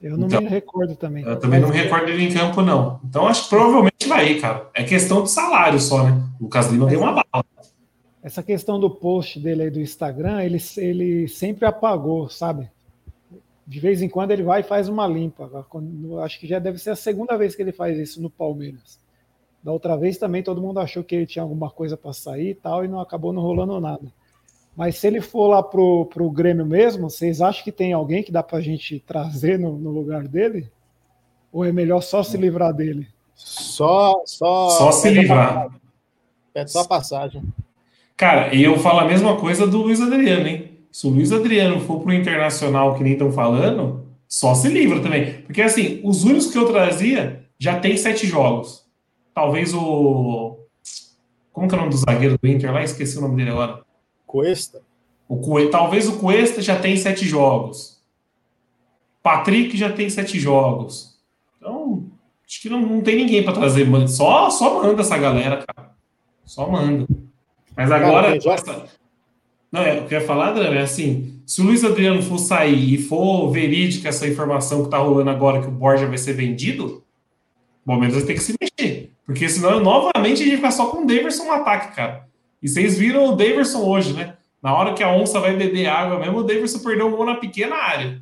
Eu não então, me recordo também. Eu também não me recordo ele em campo, não. Então acho que provavelmente vai, cara. É questão de salário só, né? O Lucas Lima deu uma bala. Essa questão do post dele aí do Instagram, ele, ele sempre apagou, sabe? De vez em quando ele vai e faz uma limpa. Acho que já deve ser a segunda vez que ele faz isso no Palmeiras. Da outra vez também todo mundo achou que ele tinha alguma coisa para sair e tal, e não acabou não rolando nada. Mas se ele for lá pro, pro Grêmio mesmo, vocês acham que tem alguém que dá pra gente trazer no, no lugar dele? Ou é melhor só se livrar dele? Só, só, só se livrar. É só passagem. Cara, e eu falo a mesma coisa do Luiz Adriano, hein? Se o Luiz Adriano for pro Internacional, que nem estão falando, só se livra também. Porque, assim, os únicos que eu trazia já tem sete jogos. Talvez o. Como que é o nome do zagueiro do Inter lá? Esqueci o nome dele agora. Cuesta. O Cuesta, talvez o Cuesta já tem sete jogos. Patrick já tem sete jogos. Então, acho que não, não tem ninguém para trazer. Só, só manda essa galera, cara. Só manda. Mas agora. Cara, não, é, o que eu ia falar, André, é assim: se o Luiz Adriano for sair e for verídica essa informação que tá rolando agora que o Borja vai ser vendido, o Palmeiras vai ter que se mexer. Porque senão, novamente, a gente vai só com o Davidson no ataque, cara. E vocês viram o Daverson hoje, né? Na hora que a onça vai beber água mesmo, o Daverson perdeu um gol na pequena área.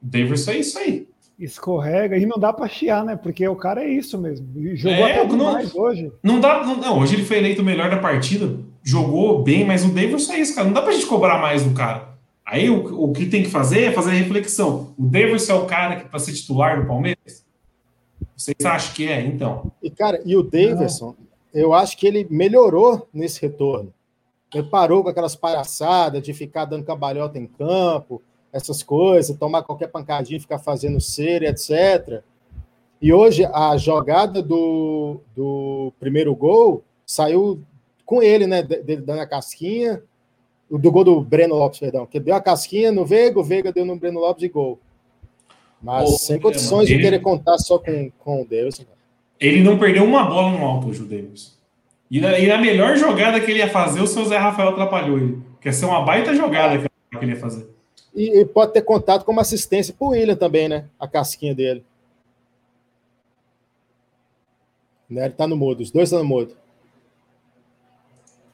O Daverson é isso aí. Escorrega e não dá para chiar, né? Porque o cara é isso mesmo. jogou é, até não, hoje. Não dá. Não, não, hoje ele foi eleito o melhor da partida. Jogou bem, mas o Daverson é isso, cara. Não dá pra gente cobrar mais do cara. Aí o, o que tem que fazer é fazer a reflexão. O Daverson é o cara que para ser titular do Palmeiras? Vocês acham que é, então? E, cara, e o Daverson, eu acho que ele melhorou nesse retorno. Ele parou com aquelas palhaçadas de ficar dando cambalhota em campo, essas coisas, tomar qualquer pancadinha, ficar fazendo cera, etc. E hoje a jogada do, do primeiro gol saiu com ele, né? Dele dando a casquinha. Do gol do Breno Lopes, perdão, que deu a casquinha no Veiga, o Veiga deu no Breno Lopes e gol. Mas oh, sem condições de querer contar só com, com o Deus. Ele não perdeu uma bola no alto, o Judeiros. E na, e na melhor jogada que ele ia fazer, o seu Zé Rafael atrapalhou ele. Quer ser uma baita jogada que ele ia fazer. E, e pode ter contato como assistência pro William também, né? A casquinha dele. Né? Ele tá no mudo, os dois estão no mudo.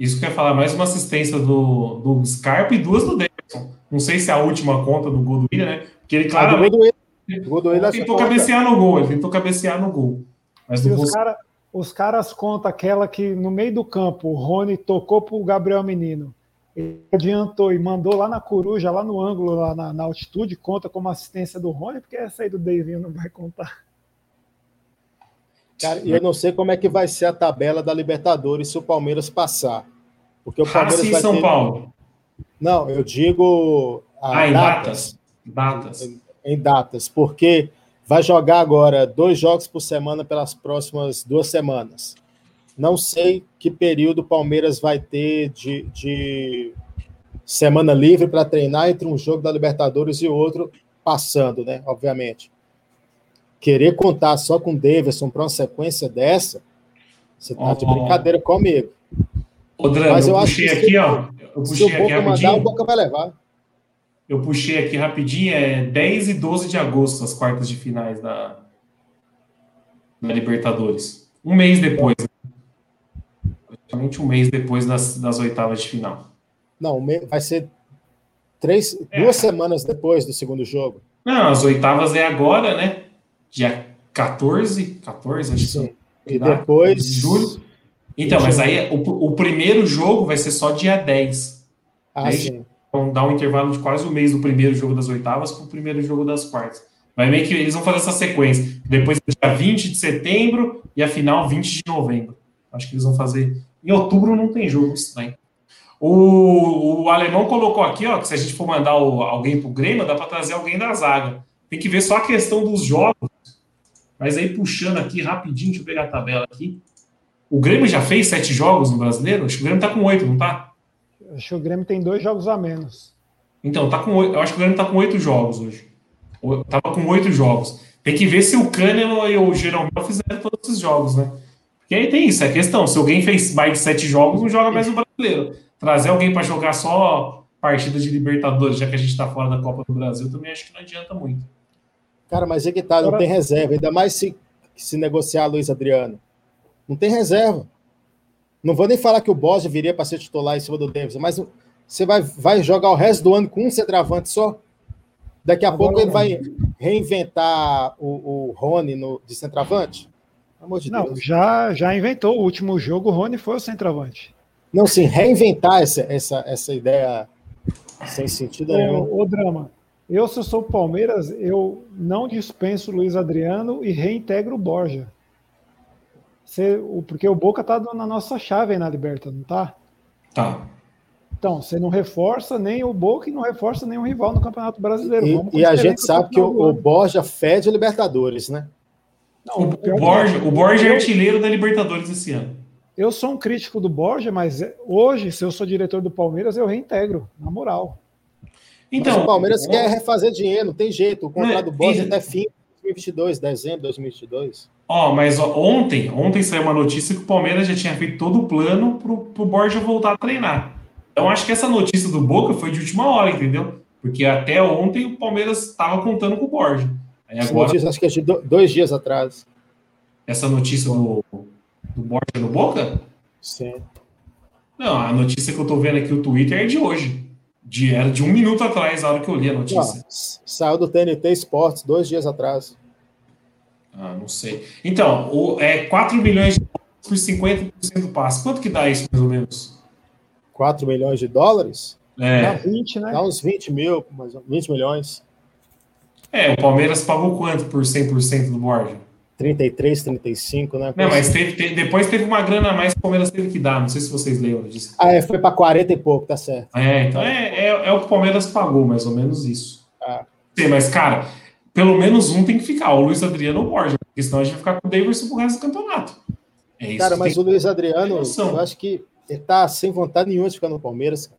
Isso quer falar mais uma assistência do, do Scarpa e duas do Davidson. Não sei se é a última conta do gol do William, né? Porque ele claramente. Ah, do do William, tentou cabecear no gol, ele tentou cabecear no gol. Mas e os, cara, os caras contam aquela que no meio do campo o Rony tocou para o Gabriel Menino. Ele adiantou e mandou lá na coruja, lá no ângulo, lá na, na altitude, conta como assistência do Rony, porque essa aí do Davinho não vai contar. Cara, eu não sei como é que vai ser a tabela da Libertadores se o Palmeiras passar. Porque o Palmeiras vai São ter... Paulo. Não, eu digo ah, em datas. Datas. Em, em datas, porque vai jogar agora dois jogos por semana pelas próximas duas semanas. Não sei que período o Palmeiras vai ter de, de semana livre para treinar entre um jogo da Libertadores e outro, passando, né? Obviamente. Querer contar só com o Davidson para uma sequência dessa, você tá oh, de brincadeira comigo. Ô, Mas eu, eu puxei acho que aqui, ó. Eu puxei se o Boca mandar, o Boca vai levar. Eu puxei aqui rapidinho, é 10 e 12 de agosto, as quartas de finais da, da Libertadores. Um mês depois. Né? Praticamente um mês depois das, das oitavas de final. Não, vai ser três, é. duas semanas depois do segundo jogo. Não, as oitavas é agora, né? Dia 14, 14, acho Sim. que E depois. De julho. Então, mas aí o, o primeiro jogo vai ser só dia 10. Ah, sim. Então dá um intervalo de quase um mês do primeiro jogo das oitavas para o primeiro jogo das quartas. Vai meio que eles vão fazer essa sequência. Depois dia 20 de setembro e a final 20 de novembro. Acho que eles vão fazer. Em outubro não tem jogo estranho. O, o alemão colocou aqui, ó, que se a gente for mandar o, alguém para o Grêmio, dá para trazer alguém da zaga. Tem que ver só a questão dos jogos. Mas aí puxando aqui rapidinho, deixa eu pegar a tabela aqui. O Grêmio já fez sete jogos no brasileiro? Acho que o Grêmio tá com oito, não tá? Acho que o Grêmio tem dois jogos a menos. Então, tá com oito. Eu acho que o Grêmio tá com oito jogos hoje. O- Tava com oito jogos. Tem que ver se o Kahneman e o Jeromel fizeram todos esses jogos, né? Porque aí tem isso, é questão. Se alguém fez mais de sete jogos, não joga mais no brasileiro. Trazer alguém para jogar só partida de Libertadores, já que a gente tá fora da Copa do Brasil, também acho que não adianta muito. Cara, mas é que tá, não tem reserva. Ainda mais se, se negociar Luiz Adriano. Não tem reserva. Não vou nem falar que o Borja viria para ser titular em cima do Davis, mas você vai, vai jogar o resto do ano com um centroavante só? Daqui a pouco ele vai reinventar o, o Rony no, de centroavante? De Não, Deus. já, já inventou. O último jogo, o Rony foi o centroavante. Não, sim, reinventar essa, essa, essa ideia sem sentido nenhum. O, o drama. Eu, se eu sou Palmeiras, eu não dispenso o Luiz Adriano e reintegro o Borja. Você- o- porque o Boca tá na nossa chave aí na Liberta, não tá? Tá. Então, você não reforça nem o Boca e não reforça nem o rival no Campeonato Brasileiro. E, e a gente sabe que o, o. Borja fede o Libertadores, né? Não, O, o Borja, o Borja é eu- artilheiro da Libertadores esse ano. Eu sou um crítico do Borja, mas é- hoje, se eu sou diretor do Palmeiras, eu reintegro, na moral. Então, Mas o Palmeiras quer refazer dinheiro, não tem jeito. O contrato do Borja e- até fim de 2022, dezembro de 2022. Ó, mas ó, ontem, ontem saiu uma notícia que o Palmeiras já tinha feito todo o plano pro, pro Borja voltar a treinar. Então acho que essa notícia do Boca foi de última hora, entendeu? Porque até ontem o Palmeiras estava contando com o Borja. Aí Essa agora, notícia, acho que é de do- dois dias atrás. essa notícia do, do Borja no Boca? Sim. Não, a notícia que eu tô vendo aqui, o Twitter, é de hoje. De, era de um minuto atrás, a hora que eu li a notícia. saiu do TNT Esportes dois dias atrás. Ah, não sei. Então, o, é 4 milhões de dólares por 50% do passe. Quanto que dá isso, mais ou menos? 4 milhões de dólares? Dá É, 20, né? Dá uns 20 mil, mais ou- 20 milhões. é, o Palmeiras pagou quanto por 100% do Borja? 33, 35, né? Não, mas teve, te- depois teve uma grana a mais que o Palmeiras teve que dar. Não sei se vocês lembram disso. Ah, é, foi para 40 e pouco, tá certo. É, então é, é, é o que o Palmeiras pagou, mais ou menos isso. Ah. Sim, mas, cara, pelo menos um tem que ficar, o Luiz Adriano ou o Borja, porque senão a gente vai ficar com o Davidson pro resto do campeonato. É isso. Cara, mas tem- o Luiz Adriano, eu acho que ele tá sem vontade nenhuma de ficar no Palmeiras.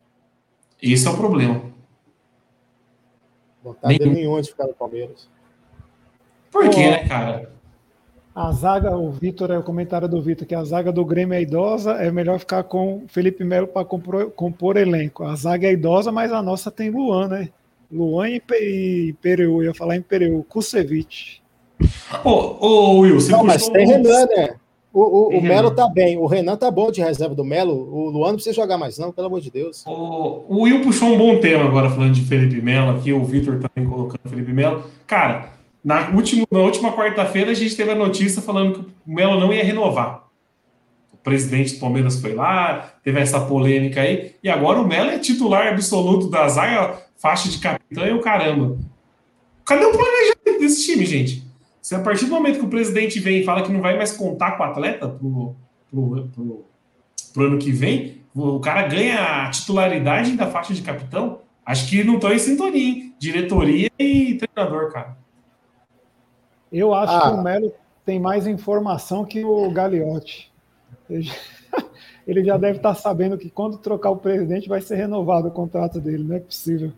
Esse é o problema. Vontade Nenhum. nenhuma de ficar no Palmeiras. Por quê, né, cara? A zaga, o Vitor, é o comentário do Vitor, que a zaga do Grêmio é idosa, é melhor ficar com Felipe Melo para compor, compor elenco. A zaga é idosa, mas a nossa tem Luan, né? Luan e, e Pereu, eu ia falar em Pereu, Kusevich. Ô, ô Will, você Não, mas tem um- Renan, né? O, o, o Melo tá bem. O Renan tá bom de reserva do Melo. O Luan não precisa jogar mais, não, pelo amor de Deus. O, o Will puxou um bom tema agora falando de Felipe Melo aqui, o Vitor também colocando Felipe Melo. Cara, na última, na última quarta-feira a gente teve a notícia falando que o Melo não ia renovar. O presidente do Palmeiras foi lá, teve essa polêmica aí, e agora o Melo é titular absoluto da zaga, faixa de capitão e o caramba. Cadê o planejamento desse time, gente? Se a partir do momento que o presidente vem e fala que não vai mais contar com o atleta pro, pro, pro, pro ano que vem, o cara ganha a titularidade da faixa de capitão. Acho que não estão em sintonia, hein? Diretoria e treinador, cara. Eu acho Ah. que o Melo tem mais informação que o Gagliotti. Ele já- Ele já deve estar sabendo que quando trocar o presidente vai ser renovado o contrato dele, não é possível.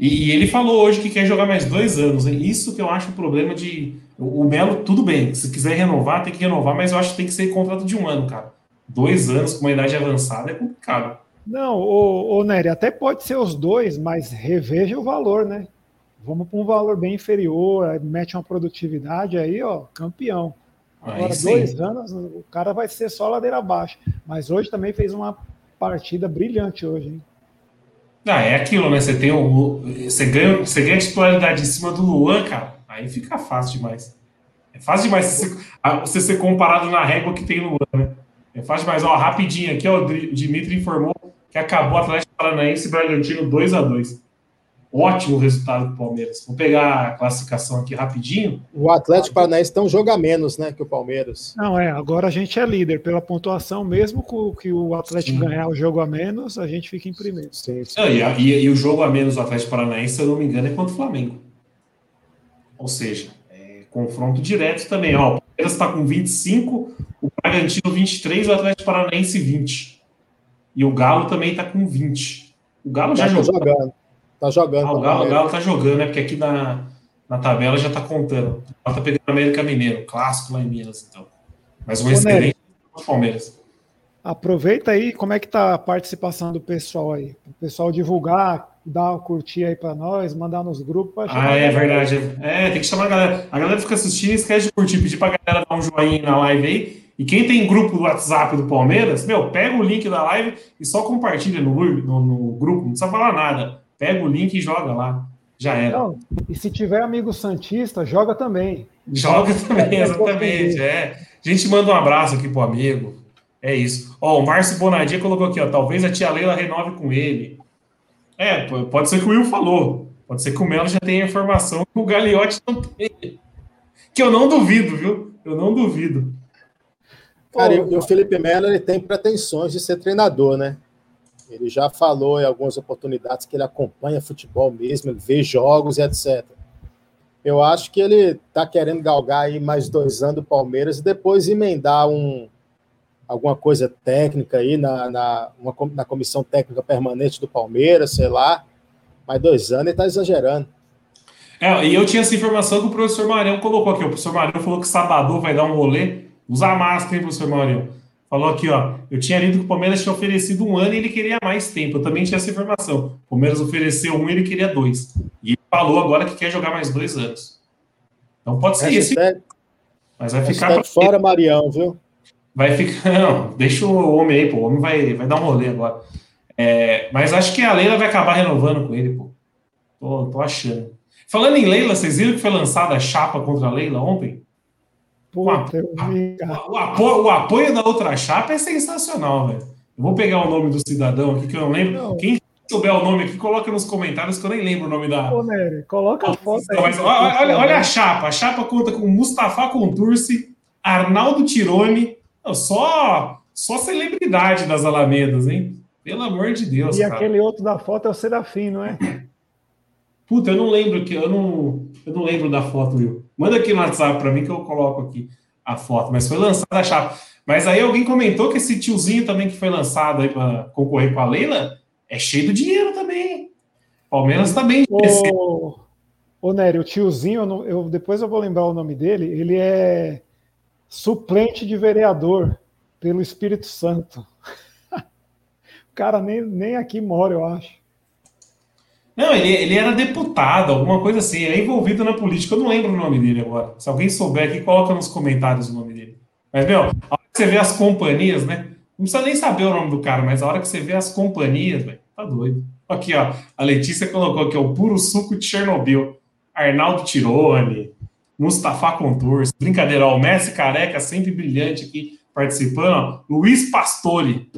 E, e ele falou hoje que quer jogar mais dois anos. hein? Isso que eu acho o problema de. O, o Melo, tudo bem. Se quiser renovar, tem que renovar, mas eu acho que tem que ser contrato de um ano, cara. Dois anos com uma idade avançada é complicado. Não, ô, ô Nery, até pode ser os dois, mas reveja o valor, né? Vamos para um valor bem inferior, mete uma produtividade aí, ó, campeão. Agora, Aí sim. dois anos, o cara vai ser só ladeira abaixo. Mas hoje também fez uma partida brilhante hoje, hein? Ah, é aquilo, né? Você tem o. Você ganha, você ganha titularidade em cima do Luan, cara. Aí fica fácil demais. É fácil demais você você ser comparado na régua que tem Luan, né? É fácil demais. Ó, rapidinho aqui, ó, o Dimitri informou que acabou o Atlético Paranaense e Bragantino 2 a 2 Ótimo resultado do Palmeiras. Vou pegar a classificação aqui rapidinho. O Atlético Paranaense tem um jogo a menos, né, que o Palmeiras. Não, é, agora a gente é líder pela pontuação, mesmo com que o Atlético Sim. ganhar o jogo a menos, a gente fica em primeiro. Sim, sim. Ah, E, a- e- e o jogo a menos do Atlético Paranaense, se eu não me engano, é contra o Flamengo. Ou seja, é confronto direto também. Ó, o Palmeiras está com 25, o Bragantino 23 e o Atlético Paranaense 20. E o Galo também está com 20. O Galo já Tá jogou. jogando. Tá jogando. Ah, o Galo, o. Galo tá jogando, né? Porque aqui na, na tabela já tá contando. Ela tá pegando o América Mineiro, clássico lá em Minas, então. Mas um Ô, excelente Palmeiras. Aproveita aí, como é que tá a participação do pessoal aí? O pessoal divulgar, dar uma curtir aí para nós, mandar nos grupos. Ah, é verdade. É, tem que chamar a galera. A galera fica assistindo esquece de curtir, pedir pra galera dar um joinha na live aí. E quem tem grupo do WhatsApp do Palmeiras, meu, pega o link da live e só compartilha no, no, no grupo, não precisa falar nada. Pega o link e joga lá. Já era. Não, e se tiver amigo Santista, joga também. Joga também, exatamente. É. A gente manda um abraço aqui pro amigo. É isso. Ó, o Márcio Bonadia colocou aqui, ó. Talvez a tia Leila renove com ele. É, pode ser que o Will falou. Pode ser que o Melo já tenha informação que o Gagliotti não tem. Que eu não duvido, viu? Eu não duvido. Cara, e, o- e o Felipe Melo ele tem pretensões de ser treinador, né? Ele já falou em algumas oportunidades que ele acompanha futebol mesmo, ele vê jogos e etc. Eu acho que ele está querendo galgar aí mais dois anos do Palmeiras e depois emendar um, alguma coisa técnica aí na, na, uma na comissão técnica permanente do Palmeiras, sei lá. Mais dois anos ele está exagerando. É, e eu tinha essa informação que o professor Marião colocou aqui. O professor Marião falou que sábado vai dar um rolê. Usa máscara, hein, professor Marião? Falou aqui, ó. Eu tinha lido que o Palmeiras tinha oferecido um ano e ele queria mais tempo. Eu também tinha essa informação. O Palmeiras ofereceu um e ele queria dois. E ele falou agora que quer jogar mais dois anos. Então pode ser isso, mas vai ficar pra fora Marião, viu? Vai ficar. Não, deixa o homem aí, pô. O homem vai, vai dar um rolê agora. É, mas acho que a Leila vai acabar renovando com ele, pô. Tô, tô achando. Falando em Leila, vocês viram que foi lançada a chapa contra a Leila ontem? Puta, vi, cara. O apoio, o apoio da outra chapa é sensacional, velho. Eu vou pegar o nome do cidadão aqui que eu não lembro. Não. Quem souber o nome aqui, coloca nos comentários que eu nem lembro o nome da. Ô, Nery, coloca a foto aí. Mas olha, olha- olha a chapa. A chapa conta com Mustafa Contursi, Arnaldo Tironi. Não, Só, só celebridade das Alamedas, hein? Pelo amor de Deus, E cara. aquele outro da foto é o Serafim, não é? Puta, eu não lembro que eu não, eu não lembro da foto, Will. Manda aqui no WhatsApp pra mim que eu coloco aqui a foto. Mas foi lançada a chapa. Mas aí alguém comentou que esse tiozinho também que foi lançado aí para concorrer com a Leila é cheio de dinheiro também. Palmeiras tá bem. Ô, ô Nery, o tiozinho, eu não- eu, depois eu vou lembrar o nome dele, ele é suplente de vereador pelo Espírito Santo. o cara nem, nem aqui mora, eu acho. Não, ele, ele era deputado, alguma coisa assim. É envolvido na política. Eu não lembro o nome dele agora. Se alguém souber aqui, coloca nos comentários o nome dele. Mas, meu, a hora que você vê as companhias, né? Não precisa nem saber o nome do cara, mas a hora que você vê as companhias, velho, tá doido. Aqui, ó. A Letícia colocou aqui, o puro suco de Chernobyl. Arnaldo Tirone, Mustafa Contours. Brincadeira, ó, o Messi Careca, sempre brilhante aqui, participando. Ó, Luiz Pastore.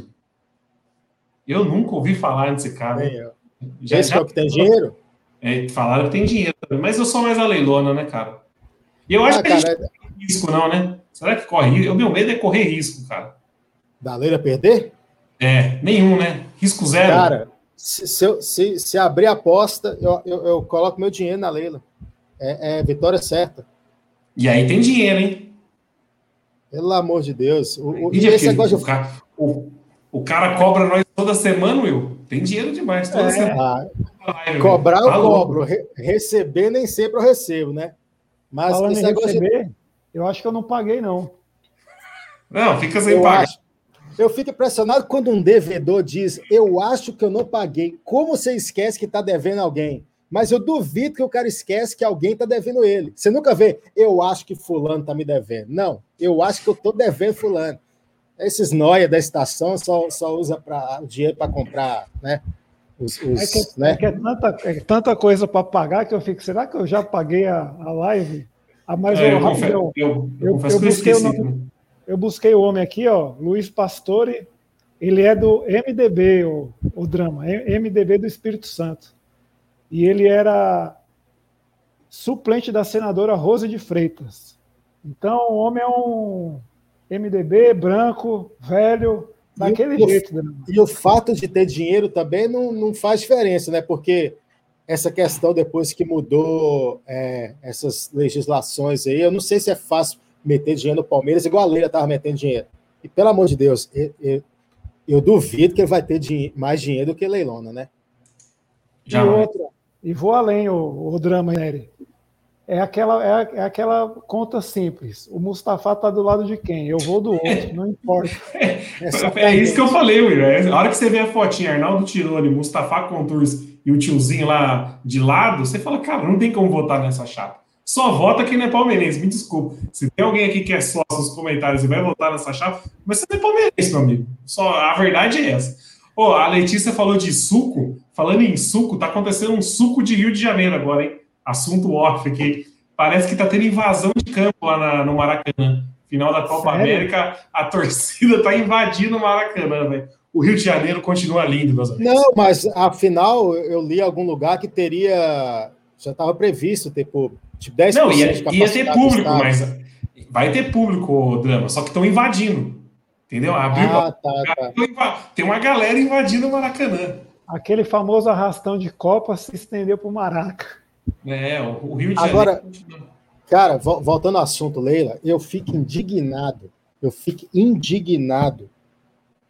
Eu nunca ouvi falar nesse cara. Ó. Já, Esse que é já o que tem dinheiro? é, falaram que tem dinheiro mas eu sou mais a leilona, né, cara? E eu acho Ah, que a gente cara, não corre risco, não, né? Será que corre risco? O meu medo é correr risco, cara. da Leila perder? É, nenhum, né? Risco zero. Cara, se, se, eu- se, se abrir a aposta, eu, eu, eu coloco meu dinheiro na Leila. É, é vitória certa. E aí tem dinheiro, hein? Pelo amor de Deus. O, o, E e esse negócio o, cara, o, o cara cobra nós toda semana, Will. Tem dinheiro demais toda É. semana. Ah, cobrar eu Tá cobro. Re- receber nem sempre eu recebo, né? Mas Falando esse em negócio de receber, eu acho que eu não paguei, não. Não, fica sem Eu pagar. acho. Eu fico impressionado quando um devedor diz: Eu acho que eu não paguei. Como você esquece que está devendo alguém? Mas eu duvido que o cara esquece que alguém está devendo ele. Você nunca vê, eu acho que Fulano está me devendo. Não, eu acho que eu estou devendo Fulano. Esses noia da estação só, só usa pra, o dinheiro para comprar, né? Os, os, É que, né? é que é tanta, é tanta coisa para pagar que eu fico, será que eu já paguei a, a live? Ah, mas É, eu, eu, eu, eu busquei o nome- também. eu busquei o homem aqui, ó, Luiz Pastore, ele é do MDB, o, o drama, MDB do Espírito Santo. E ele era suplente da senadora Rose de Freitas. Então, o homem é um MDB branco, velho, daquele E o- jeito. Drama. E o fato de ter dinheiro também não, não faz diferença, né? Porque essa questão depois que mudou é, essas legislações aí. Eu não sei se é fácil meter dinheiro no Palmeiras, igual a Leila estava metendo dinheiro. E pelo amor de Deus, eu, eu, eu duvido que ele vai ter dinhe mais dinheiro do que Leilona, né? E outra, e vou além, o, o drama, Nery. É aquela, é, é, aquela conta simples. O Mustafa tá do lado de quem? Eu vou do outro, não importa. É, é isso que eu falei, Will. A hora que você vê a fotinha, Arnaldo Tironi, Mustafa Contours e o tiozinho lá de lado, você fala, cara, não tem como votar nessa chapa. Só vota quem não é palmeirense, me desculpa. Se tem alguém aqui que é sócio nos comentários e vai votar nessa chapa, mas você não é palmeirense, meu amigo. Só, a verdade é essa. Oh, a Letícia falou de suco. Falando em suco, tá acontecendo um suco de Rio de Janeiro agora, hein? Assunto off aqui. Parece que tá tendo invasão de campo lá na, no Maracanã. Final da Copa Sério? América, a torcida tá invadindo o Maracanã, velho o Rio de Janeiro continua lindo, meus amigos. Não, mas afinal eu li em algum lugar que teria. Já estava previsto ter tipo 10% Não, ia, ia ter público, mas vai ter público, Drama, só que estão invadindo. Entendeu? Abriu ah, tá, tá. Tem uma galera invadindo o Maracanã. Aquele famoso arrastão de Copa se estendeu para o Maraca. É, o Rio de Janeiro. Agora, cara, voltando ao assunto, Leila, eu fico indignado. Eu fico indignado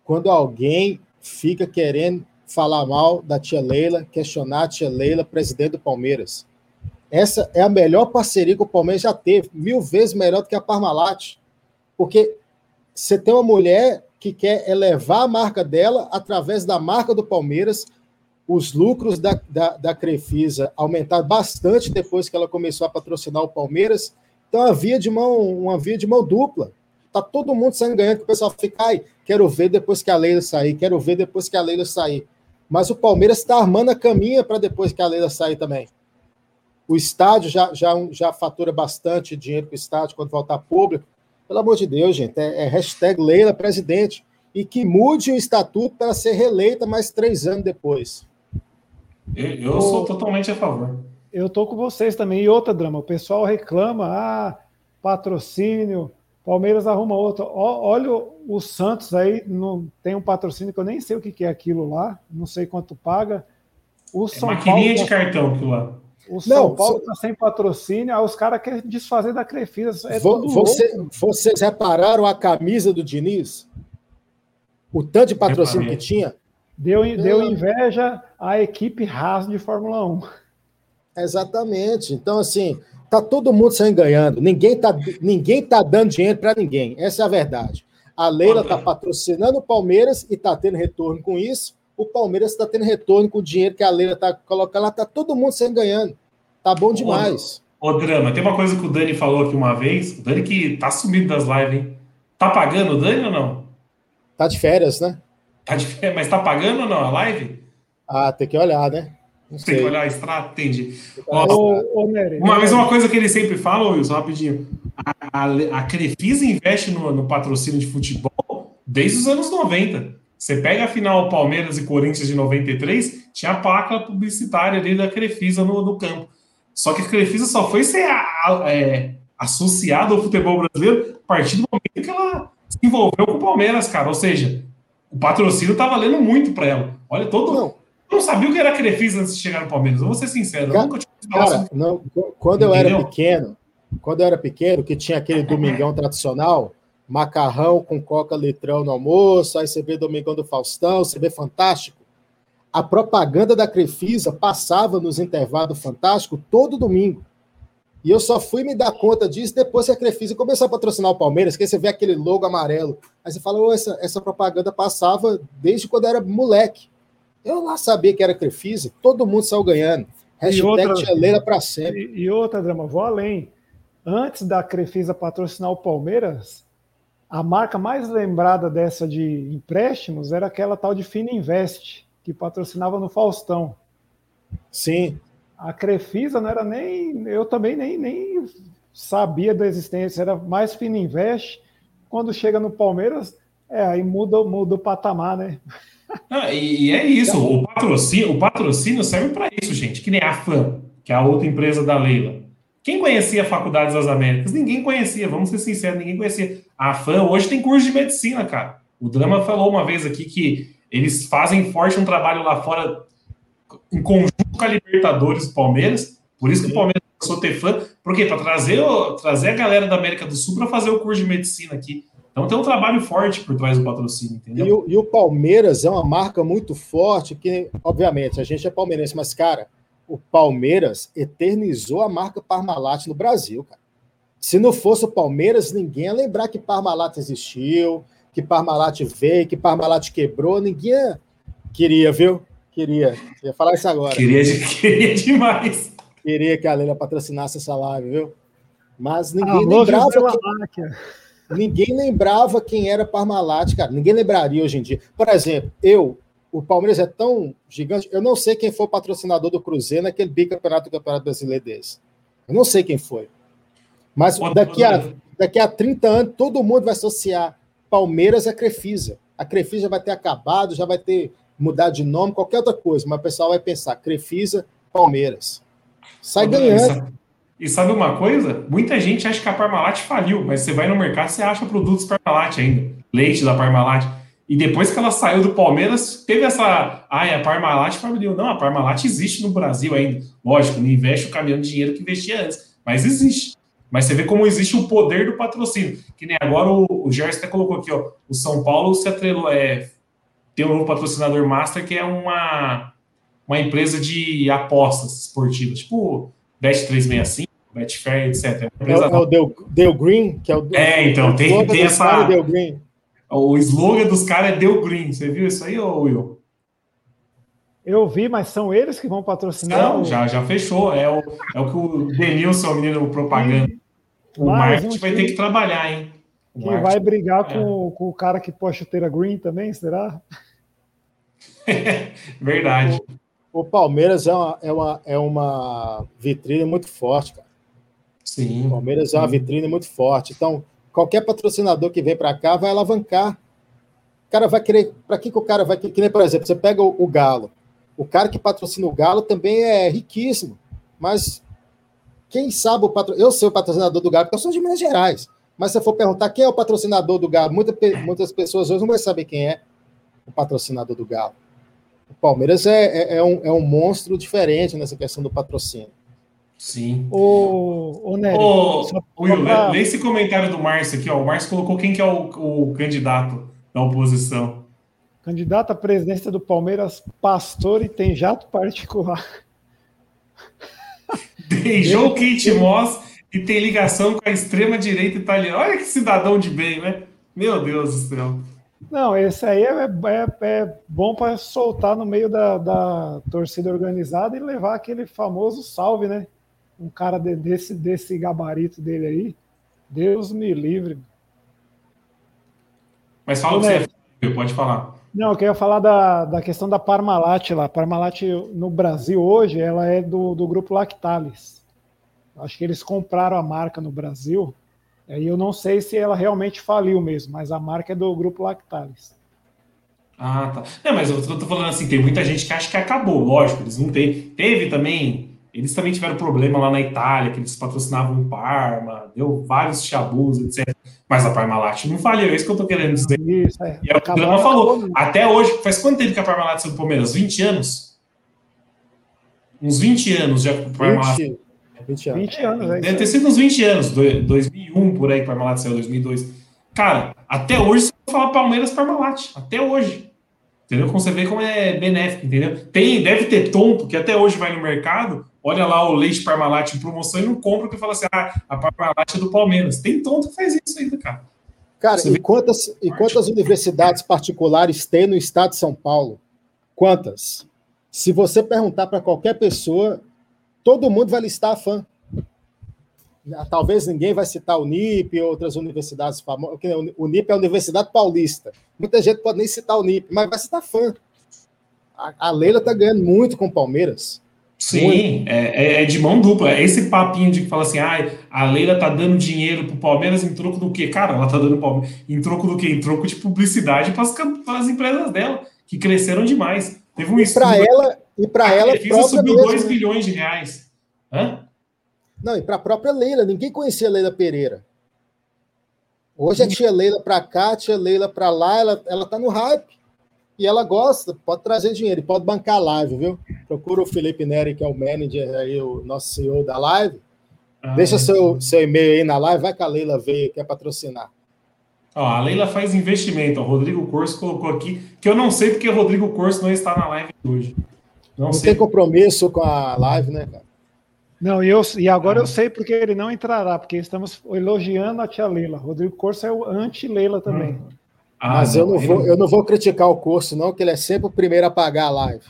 quando alguém fica querendo falar mal da tia Leila, questionar a tia Leila, presidente do Palmeiras. Essa é a melhor parceria que o Palmeiras já teve, mil vezes melhor do que a Parmalat. Porque você tem uma mulher que quer elevar a marca dela através da marca do Palmeiras. Os lucros da, da, da Crefisa aumentaram bastante depois que ela começou a patrocinar o Palmeiras. Então, uma via de mão, uma via de mão dupla. Tá todo mundo saindo ganhando, que o pessoal fica, ai, quero ver depois que a Leila sair, quero ver depois que a Leila sair. Mas o Palmeiras está armando a caminha para depois que a Leila sair também. O estádio já, já, já fatura bastante dinheiro para o estádio quando voltar público. Pelo amor de Deus, gente, é, é hashtag Leila presidente. E que mude o estatuto para ser reeleita mais três anos depois. Eu, eu sou totalmente a favor. Eu tô com vocês também. E outra drama, o pessoal reclama, ah, patrocínio, Palmeiras arruma outro. Olha o Santos aí, não tem um patrocínio que eu nem sei o que é aquilo lá, não sei quanto paga. O é São maquininha Paulo, de cartão aquilo lá. O São não, Paulo está sem patrocínio, aí os caras querem desfazer da Crefisa. É você, vocês repararam a camisa do Diniz? O tanto de patrocínio que tinha? Deu, deu inveja à equipe Haas de Fórmula 1. Exatamente. Então, assim, Tá todo mundo saindo ganhando. Ninguém tá, ninguém tá dando dinheiro para ninguém. Essa é a verdade. A Leila tá patrocinando o Palmeiras e tá tendo retorno com isso. O Palmeiras está tendo retorno com o dinheiro que a Leila tá colocando lá. Tá todo mundo saindo ganhando. Tá bom demais. Ô, ô, Drama, tem uma coisa que o Dani falou aqui uma vez. O Dani que tá sumido das lives, hein? Tá pagando o Dani ou não? Tá de férias, né? Tá de férias, mas tá pagando ou não a live? Ah, tem que olhar, né? Tem que olhar a estrada, entendi. uma, mas uma coisa que ele sempre fala, Wilson, rapidinho. A, a, a Crefisa investe no, no, patrocínio de futebol desde os anos 90. Você pega a final Palmeiras e Corinthians de 93, tinha a placa publicitária ali da Crefisa no, no campo. Só que a Crefisa só foi ser a, é, associada ao futebol brasileiro a partir do momento que ela se envolveu com o Palmeiras, cara. Ou seja, o patrocínio tá valendo muito para ela. Olha, todo, Não não sabia o que era Crefisa antes de chegar no Palmeiras. vou ser sincero, cara, eu nunca tinha cara, não, quando eu era pequeno, quando eu era pequeno, que tinha aquele domingão tradicional, macarrão com coca litrão no almoço, aí você vê Domingão do Faustão, você vê Fantástico. A propaganda da Crefisa passava nos intervalos do Fantástico todo domingo. E eu só fui me dar conta disso depois que a Crefisa começou a patrocinar o Palmeiras, que aí você vê aquele logo amarelo. Aí você fala, oh, essa, essa propaganda passava desde quando eu era moleque. Eu lá sabia que era Crefisa, todo mundo saiu ganhando. Hashtag Tcheleira para sempre. E, e, outra, Drama, vou além. Antes da Crefisa patrocinar o Palmeiras, a marca mais lembrada dessa de empréstimos era aquela tal de Fininvest, que patrocinava no Faustão. Sim. A Crefisa não era nem. Eu também nem, nem sabia da existência, era mais Fininvest. Quando chega no Palmeiras, é, aí muda, muda o patamar, né? Ah, e, e, é isso, o patrocínio, o patrocínio serve para isso, gente. Que nem a FAM, que é a outra empresa da Leila. Quem conhecia a Faculdades das Américas? Ninguém conhecia, vamos ser sinceros, ninguém conhecia. A FAM hoje tem curso de medicina, cara. O Drama falou uma vez aqui que eles fazem forte um trabalho lá fora em conjunto com a Libertadores do Palmeiras, por isso que o Palmeiras começou a ter fã. Por quê? Para trazer, trazer a galera da América do Sul para fazer o curso de medicina aqui. Então tem um trabalho forte por trás do patrocínio, entendeu? E o, e o, Palmeiras é uma marca muito forte, que, obviamente, a gente é palmeirense, mas, cara, o Palmeiras eternizou a marca Parmalat no Brasil, cara. Se não fosse o Palmeiras, ninguém ia lembrar que Parmalat existiu, que Parmalat veio, que Parmalat quebrou, ninguém queria, viu? Queria. Ia falar isso agora. Queria, queria demais. Queria que a Leila patrocinasse essa live, viu? Mas ninguém lembrava. Que... Ninguém lembrava quem era Parmalat, cara. Ninguém lembraria hoje em dia. Por exemplo, eu, o Palmeiras é tão gigante, eu não sei quem foi o patrocinador do Cruzeiro naquele bicampeonato do Campeonato Brasileiro desse. Eu não sei quem foi. Mas daqui a, daqui a 30 anos, todo mundo vai associar Palmeiras a Crefisa. A Crefisa vai ter acabado, já vai ter mudado de nome, qualquer outra coisa, mas o pessoal vai pensar Crefisa, Palmeiras. Sai ganhando. E sabe uma coisa? Muita gente acha que a Parmalat faliu, mas você vai no mercado você acha produtos Parmalat ainda, leite da Parmalat. E depois que ela saiu do Palmeiras, teve essa. Ai, a Parmalat faliu. Não, a Parmalat existe no Brasil ainda. Lógico, não investe o caminhão de dinheiro que investia antes, mas existe. Mas você vê como existe o poder do patrocínio. Que nem agora o, o Gerson até colocou aqui, ó. O São Paulo se atrelou, é, tem um novo patrocinador master que é uma, uma empresa de apostas esportivas, tipo Bet365, Betfair, etc. É, é o Dale, Dale Green, que é o. É, então, tem, tem essa. O slogan dos caras é Dale Green. Você viu isso aí, Will? Eu vi, mas são eles que vão patrocinar? Não, o... já, já fechou. É o, é o que o Denilson, o menino propaganda. O mais marketing um vai ter que trabalhar, hein? Que marketing. vai brigar é. com, com o cara que pôs chuteira green também, será? Verdade. O, o, Palmeiras é uma, é, uma, é uma vitrine muito forte, cara. Sim. O Palmeiras é uma vitrine muito forte. Então, qualquer patrocinador que vem para cá vai alavancar. O cara vai querer. Para que, que o cara vai querer? Que nem, por exemplo, você pega o, o Galo. O cara que patrocina o Galo também é riquíssimo. Mas quem sabe o patrocinador. Eu sou o patrocinador do Galo, porque eu sou de Minas Gerais. Mas se eu for perguntar quem é o patrocinador do Galo, muita, muitas pessoas hoje não vão saber quem é o patrocinador do Galo. O Palmeiras é, é, é, um, é um monstro diferente nessa questão do patrocínio. Sim. O, o Nery, ô, Will, pra... lê esse comentário do Márcio aqui. Ó. O Márcio colocou quem que é o, o candidato da oposição. Candidato à presidência do Palmeiras, pastor e tem jato particular. Beijou Kate Moss e tem ligação com a extrema-direita italiana. Olha que cidadão de bem, né? Meu Deus do céu. Não, esse aí é, é, é bom para soltar no meio da, da, torcida organizada e levar aquele famoso salve, né? Um cara de, desse, desse gabarito dele aí. Deus me livre. Mas fala o que você pode falar. Não, eu queria falar da, da questão da Parmalat lá. Parmalat no Brasil hoje, ela é do, do grupo Lactalis. Acho que eles compraram a marca no Brasil. E eu não sei se ela realmente faliu mesmo, mas a marca é do grupo Lactalis. Ah, tá. Não, mas eu tô falando assim, tem muita gente que acha que acabou, lógico, eles não têm. Teve também eles também tiveram problema lá na Itália, que eles patrocinavam o Parma, deu vários chabus, etc. Mas a Parmalat não falhou, é isso que eu tô querendo dizer. Isso, é. E é o Drama falou. Até hoje, faz quanto tempo que a Parmalat saiu do Palmeiras? 20 anos? Uns 20 anos já que o Parmalat. 20, 20 anos. 20 anos é Deve ter sido uns 20 anos, 2001 por aí, que o Parmalat saiu, 2002. Cara, até hoje você vai falar Palmeiras Parmalat. Até hoje. Entendeu? Como você vê como é benéfico, entendeu? Tem, deve ter tonto que até hoje vai no mercado olha lá o leite Parmalat em promoção e não compra porque fala assim, ah, a Parmalat é do Palmeiras. Tem tonto que faz isso ainda, cara. Cara, e quantas, e quantas universidades particulares tem no estado de São Paulo? Quantas? Se você perguntar para qualquer pessoa, todo mundo vai listar a fã. Talvez ninguém vai citar o NIP e outras universidades famosas. O NIP é a Universidade Paulista. Muita gente pode nem citar o NIP, mas vai citar fã. A, a Leila está ganhando muito com o Palmeiras. Sim, é, é, é, de mão dupla. É esse papinho de que fala assim, ah, a Leila tá dando dinheiro pro Palmeiras em troco do quê? Cara, ela tá dando em troco do quê? Em troco de publicidade para as empresas dela, que cresceram demais. Teve um e para ela E para ela, a subiu 2 bilhões de reais. Hã? Não, e para a própria Leila. Ninguém conhecia a Leila Pereira. Hoje a tia Leila para cá, a tia Leila para lá, ela, ela tá no hype. E ela gosta, pode trazer dinheiro, pode bancar live, viu? procura o Felipe Neri, que é o manager aí, o nosso CEO da live. Ah, Deixa seu, seu e-mail aí na live, vai que a Leila veio, quer patrocinar. Ó, a Leila faz investimento, o Rodrigo Corso colocou aqui, que eu não sei porque o Rodrigo Corso não está na live hoje. Não, não tem compromisso com a live, né, cara? Não, e, eu, e agora ah. eu sei porque ele não entrará, porque estamos elogiando a tia Leila. Rodrigo Corso é o anti-Leila também. Ah, Mas não, eu, não vou, eu não vou criticar o Corso, não, que ele é sempre o primeiro a pagar a live.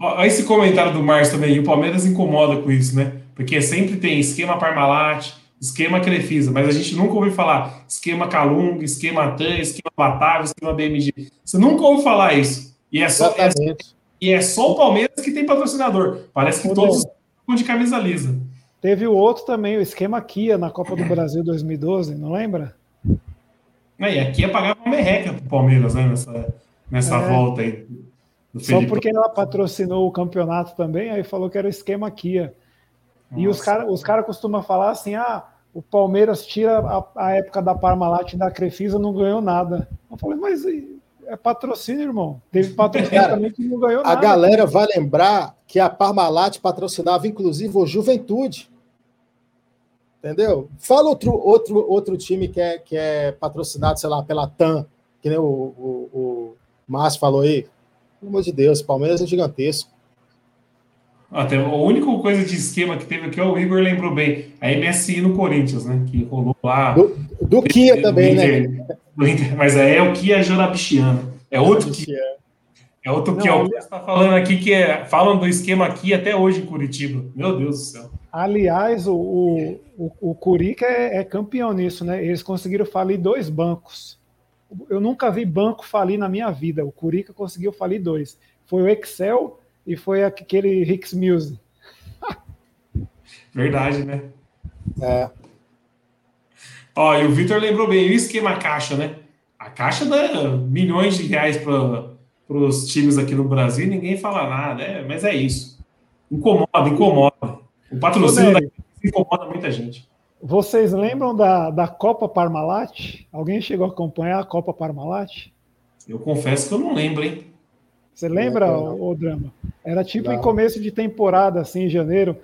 Olha esse comentário do Márcio também. E o Palmeiras incomoda com isso, né? Porque sempre tem esquema Parmalat, esquema Crefisa, mas a gente nunca ouviu falar esquema Calung, esquema TAN, esquema Batavia, esquema BMG. Você nunca ouviu falar isso. E é só, é, e é só o Palmeiras que tem patrocinador. Parece que todos estão de camisa lisa. Teve o outro também, o esquema Kia na Copa do Brasil 2012, não lembra? É, e a Kia pagava uma merreca pro Palmeiras, né, nessa, nessa é. volta aí. Só porque ela patrocinou o campeonato também, aí falou que era o esquema Kia. Nossa. E os caras os cara costumam falar assim: ah, o Palmeiras tira a, a época da Parmalat e da Crefisa, não ganhou nada. Eu falei, mas é patrocínio, irmão. Teve patrocínio cara, também que não ganhou a nada. A galera vai lembrar que a Parmalat patrocinava, inclusive, o Juventude. Entendeu? Fala outro, outro, outro time que é, que é patrocinado, sei lá, pela TAM, que nem o, o, o Márcio falou aí. Pelo amor de Deus, Palmeiras é gigantesco. Até a única coisa de esquema que teve aqui, o Igor lembrou bem, a MSI no Corinthians, né? Que rolou lá. Do, do Kia também, Inter, né? Do Inter, mas é, é o Kia Jorabichiano. É outro Kia. É outro Kia. O está falando aqui que é, falam do esquema aqui até hoje em Curitiba. Meu Deus do céu. Aliás, o, o, o, o Curica é, é campeão nisso, né? Eles conseguiram falir dois bancos eu nunca vi banco falir na minha vida. O Curica conseguiu falir dois. Foi o Excel e foi aquele Rix Music. Verdade, né? É. Ó, e o Vitor lembrou bem, o esquema caixa, né? A caixa dá milhões de reais para os times aqui no Brasil, ninguém fala nada, é, mas é isso. Incomoda, incomoda. O patrocínio daqui incomoda muita gente. Vocês lembram da, da Copa Parmalat? Alguém chegou a acompanhar a Copa Parmalat? Eu confesso que eu não lembro, hein? Você lembra, o, o Drama? Era tipo não. em começo de temporada, assim, em janeiro.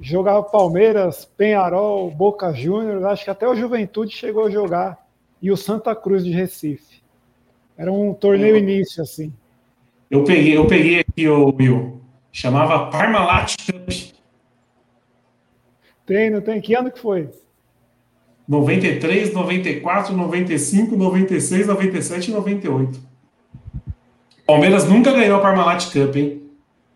Jogava Palmeiras, Penharol, Boca Juniors, acho que até o Juventude chegou a jogar. E o Santa Cruz de Recife. Era um torneio eu, início, assim. Eu peguei, eu peguei aqui, o Will. Chamava Parmalat Cup. Tem, não tem? Que ano que foi? 93, 94, 95, 96, 97 e 98. Palmeiras nunca ganhou a Parmalat Cup, hein?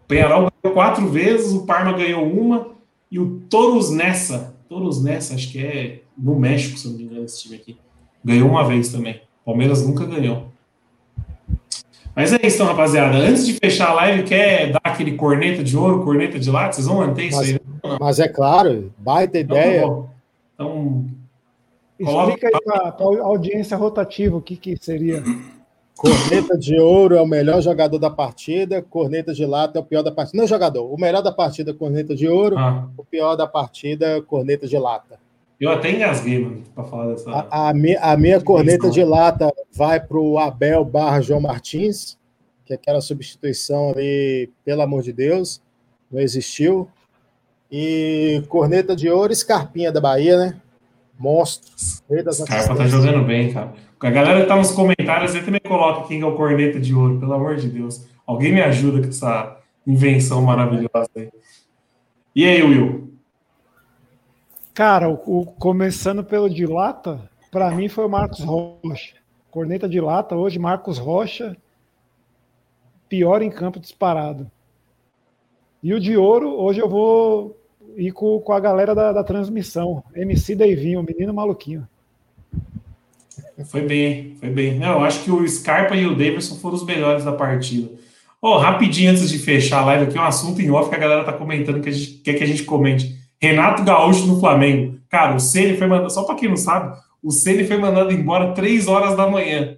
Penharol ganhou quatro vezes, o Parma ganhou uma e o Toros Nessa, Toros Nessa, acho que é no México, se não me engano, esse time aqui, ganhou uma vez também. Palmeiras nunca ganhou. Mas é isso, então, rapaziada. Antes de fechar a live, quer dar aquele corneta de ouro, corneta de lata? Vocês vão manter isso aí? Né? Mas é claro, baita então, ideia. Então, então explica aí para a audiência rotativa o que, que seria. Corneta de ouro é o melhor jogador da partida, corneta de lata é o pior da partida. Não jogador, o melhor da partida, corneta de ouro, ah. o pior da partida, corneta de lata. Eu até engasguei, mano, para falar dessa. A, a, minha, a minha corneta de lata vai para o Abel barra João Martins, que é aquela substituição ali, pelo amor de Deus, não existiu. E corneta de ouro, Scarpinha da Bahia, né? Monstro. Scarpa tá jogando bem, cara. A galera que tá nos comentários, você também coloca quem é o corneta de ouro, pelo amor de Deus. Alguém me ajuda com essa invenção maravilhosa aí. E aí, Will? Cara, o, o começando pelo de lata, para mim foi o Marcos Rocha. Corneta de lata hoje, Marcos Rocha, pior em campo disparado. E o de ouro, hoje eu vou ir com, com a galera da, da transmissão. MC Davinho, menino maluquinho. Foi bem, foi bem. Não, eu acho que o Scarpa e o Davidson foram os melhores da partida. Oh, rapidinho antes de fechar a live aqui, um assunto em off que a galera tá comentando que a gente quer que a gente comente. Renato Gaúcho no Flamengo. Cara, o Ceni foi mandado, só para quem não sabe, o Ceni foi mandado embora 3 horas da manhã.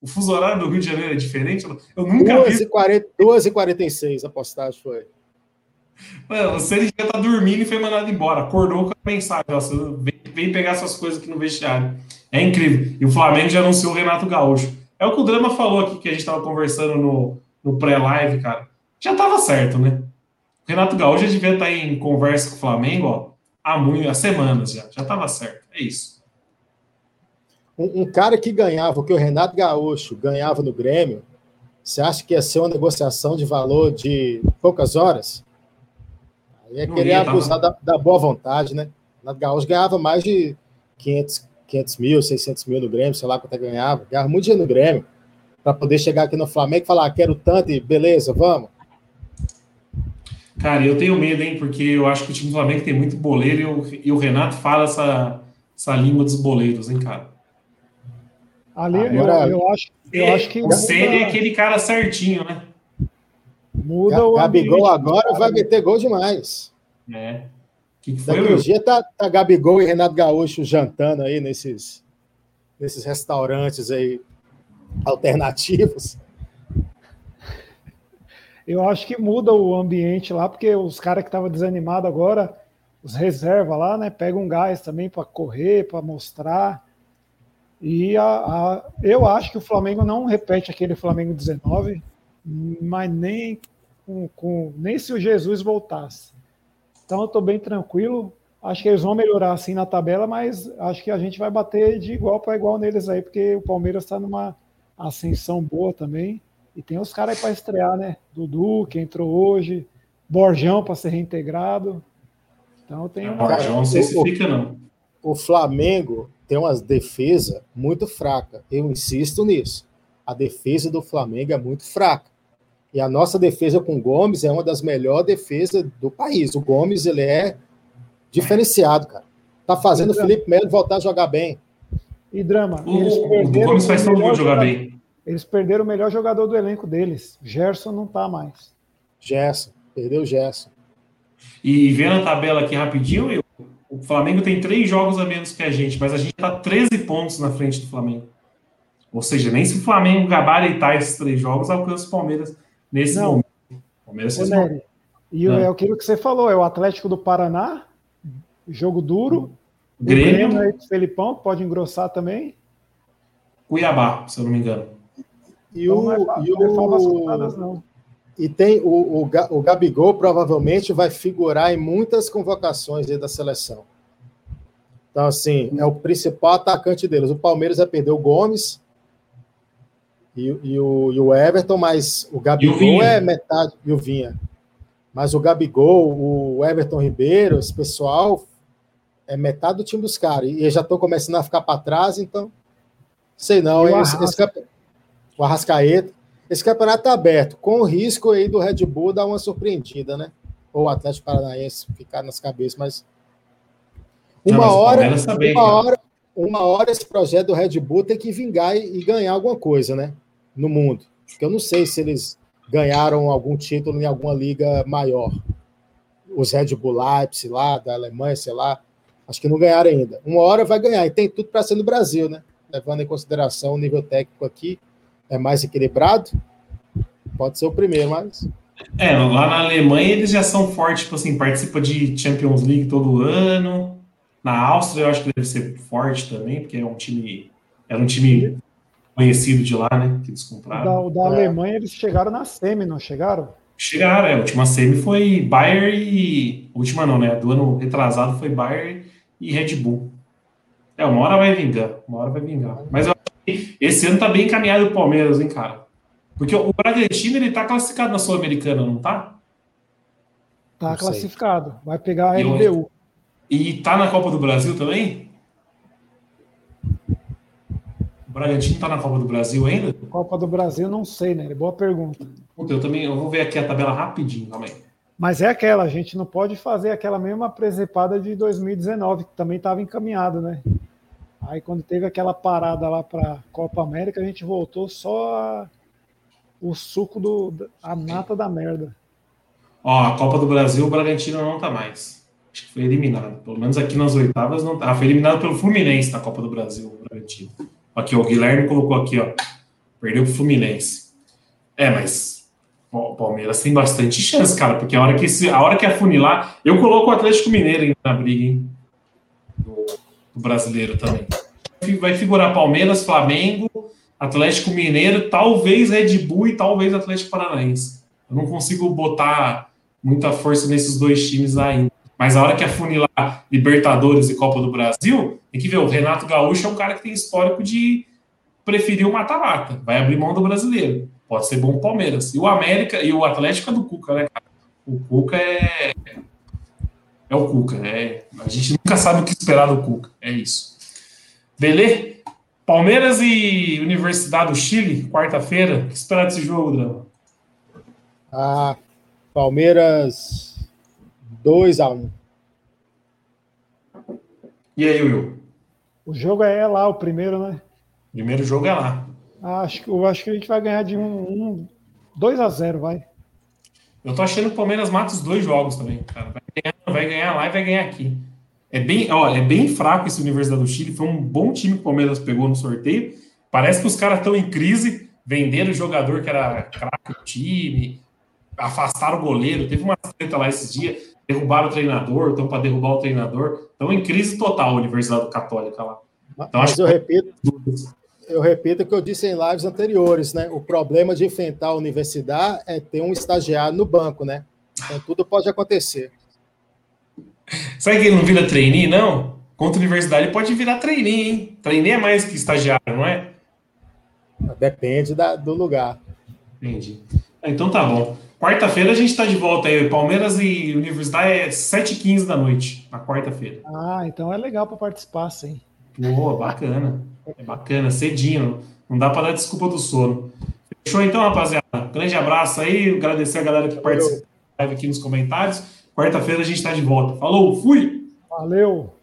O fuso horário do Rio de Janeiro é diferente? Eu nunca 12 vi. 2h46 a postagem foi. Mano, se ele já tá dormindo e foi mandado embora, acordou com a mensagem, ó, vem, vem pegar suas coisas aqui no vestiário. É incrível. E o Flamengo já anunciou o Renato Gaúcho. É o que o Drama falou aqui, que a gente estava conversando no, no pré-live, cara, já tava certo, né? O Renato Gaúcho já devia estar em conversa com o Flamengo, ó, há, muito, há semanas já. Já tava certo. É isso. Um, um cara que ganhava o que o Renato Gaúcho ganhava no Grêmio, você acha que ia ser uma negociação de valor de poucas horas? Aí é querer abusar da, da, boa vontade, né? O Renato Gaúcho ganhava mais de 500, 500 mil, 600 mil no Grêmio, sei lá quanto é ganhava. Ganhava muito dinheiro no Grêmio para poder chegar aqui no Flamengo e falar, ah, quero tanto e beleza, vamos. Cara, eu tenho medo, hein, porque eu acho que o time do Flamengo tem muito boleiro e o, e o Renato fala essa, essa língua dos boleiros, hein, cara. Ali Agora, eu, eu, acho, eu é, acho que. O Ceni é aquele cara certinho, né? Muda o. Gabigol agora vai meter gol demais. É. Que que foi, Daqui dia tá, tá Gabigol e Renato Gaúcho jantando aí nesses, nesses restaurantes aí alternativos. Eu acho que muda o ambiente lá, porque os caras que estavam desanimados agora, os reserva lá, né? Pegam um gás também para correr, para mostrar. E a, a, eu acho que o Flamengo não repete aquele Flamengo 19, mas nem, com, com nem se o Jesus voltasse. Então eu estou bem tranquilo. Acho que eles vão melhorar assim na tabela, mas acho que a gente vai bater de igual para igual neles aí, porque o Palmeiras está numa ascensão boa também. E tem os caras aí para estrear, né? Dudu, que entrou hoje, Borjão para ser reintegrado. Então tem uma. Borjão não sei se fica, não. O Flamengo tem uma defesa muito fraca. Eu insisto nisso. A defesa do Flamengo é muito fraca. E a nossa defesa com o Gomes é uma das melhores defesas do país. O Gomes, ele é diferenciado, cara. Tá fazendo o Felipe Melo voltar a jogar bem. E drama. O, o Gomes faz todo mundo jogar bem. Eles perderam o melhor jogador do elenco deles. Gerson não tá mais. Gerson, perdeu o Gerson. E vendo a tabela aqui rapidinho, eu, o Flamengo tem três jogos a menos que a gente, mas a gente tá 13 pontos na frente do Flamengo. Ou seja, nem se o Flamengo gabaritar esses três jogos, alcança o Palmeiras nesse não. momento. Palmeiras Ô, Nery, e é. é aquilo que você falou, é o Atlético do Paraná, jogo duro. Grêmio. O Grêmio aí, Felipão, pode engrossar também. Cuiabá, se eu não me engano. E então, o, é e, o e tem o, o, o Gabigol provavelmente vai figurar em muitas convocações da seleção. Então, assim, é o principal atacante deles. O Palmeiras vai perder o Gomes e, e, o, e o Everton, mas o Gabigol o é metade. E o Vinha. Mas o Gabigol, o Everton Ribeiro, esse pessoal é metade do time dos caras. E já estão começando a ficar para trás, então. Sei não. Esse, esse, o Arrascaeta. Esse campeonato está aberto, com o risco aí do Red Bull dar uma surpreendida, né? Ou o Atlético Paranaense ficar nas cabeças, mas. Uma Não, hora, uma hora, uma hora esse projeto do Red Bull tem que vingar e, e ganhar alguma coisa, né? No mundo. Porque eu não sei se eles ganharam algum título em alguma liga maior. Os Red Bull Leipzig lá, da Alemanha, sei lá. Acho que não ganharam ainda. Uma hora vai ganhar, e tem tudo para ser no Brasil, né? Levando em consideração o nível técnico aqui é mais equilibrado, pode ser o primeiro, mas. É, lá na Alemanha eles já são fortes, tipo assim, participa de Champions League todo ano. Na Áustria eu acho que deve ser forte também, porque é um time. Era um time conhecido de lá, né? Que eles compraram. Da, da é. Alemanha eles chegaram na semi, não chegaram? Chegaram, é. A última semi foi Bayern e. A última não, né? Do ano retrasado foi Bayern e Red Bull. É, uma hora vai vingar. Uma hora vai vingar. Mas eu esse ano tá bem encaminhado o Palmeiras, hein, cara? Porque o Bragantino, ele tá classificado na Sul-Americana, não tá? Tá não classificado. Sei. Vai pegar a LDU. E tá na Copa do Brasil também? O Bragantino tá na Copa do Brasil ainda? Copa do Brasil, não sei, né? Boa pergunta. Eu também eu vou ver aqui a tabela rapidinho também. Mas é aquela, a gente não pode fazer aquela mesma presepada de 2019, que também estava encaminhado, né? Aí quando teve aquela parada lá para Copa América, a gente voltou só a, o suco do a nata da merda. Ó, a Copa do Brasil, o Bragantino não tá mais. Acho que foi eliminado. Pelo menos aqui nas oitavas não tá. Ah, foi eliminado pelo Fluminense na Copa do Brasil, o Bragantino. Aqui, o Guilherme colocou aqui, ó. Perdeu pro Fluminense. É, mas o Palmeiras tem bastante chance, cara, porque a hora que, a hora que afunilar, eu coloco o Atlético Mineiro na briga, hein? brasileiro também. Vai figurar Palmeiras, Flamengo Atlético Mineiro, talvez Red Bull e talvez Atlético Paranaense. Eu não consigo botar muita força nesses dois times ainda. Mas a hora que afunilar Libertadores e Copa do Brasil, tem que ver, o Renato Gaúcho é um cara que tem histórico de preferir o mata-mata. Vai abrir mão do brasileiro. Pode ser bom o Palmeiras. E o América e o Atlético é do Cuca, né, cara? O Cuca é. É o Cuca. É... A gente nunca sabe o que esperar do Cuca. É isso. Beleza? Palmeiras e Universidade do Chile, quarta-feira. O que esperar desse jogo, Drama? Ah, Palmeiras 2 a 1 E aí, Will? O jogo é lá, o primeiro, né? Primeiro jogo é lá. Acho, que- eu acho que a gente vai ganhar de um, um 2 a 0 vai. Eu tô achando que o Palmeiras mata os dois jogos também, cara. Vai ganhar, vai ganhar lá e vai ganhar aqui. É bem, ó, é bem fraco esse Universidade do Chile. Foi um bom time que o Palmeiras pegou no sorteio. Parece que os caras estão em crise. Venderam o jogador que era craque do time, afastaram o goleiro. Teve uma treta lá esses dias. Derrubaram o treinador, estão para derrubar o treinador. Estão em crise total a Universidade Católica lá. Então, Mas acho eu repito, eu repito o que eu disse em lives anteriores, né? O problema de enfrentar a universidade é ter um estagiário no banco, né? Então tudo pode acontecer. Sabe que ele não vira trainee, não? Contra a universidade pode virar trainee, hein? Trainee é mais que estagiário, não é? Depende da- do lugar. Entendi. Então tá bom. Quarta-feira a gente tá de volta aí. Palmeiras e Universidade é 7h15 da noite, na quarta-feira. Ah, então é legal para participar, sim. Boa, bacana. É bacana, cedinho. Não dá para dar desculpa do sono. Fechou então, rapaziada? Grande abraço aí. Agradecer a galera que participou da live aqui nos comentários. Quarta-feira a gente tá de volta. Falou, fui! Valeu!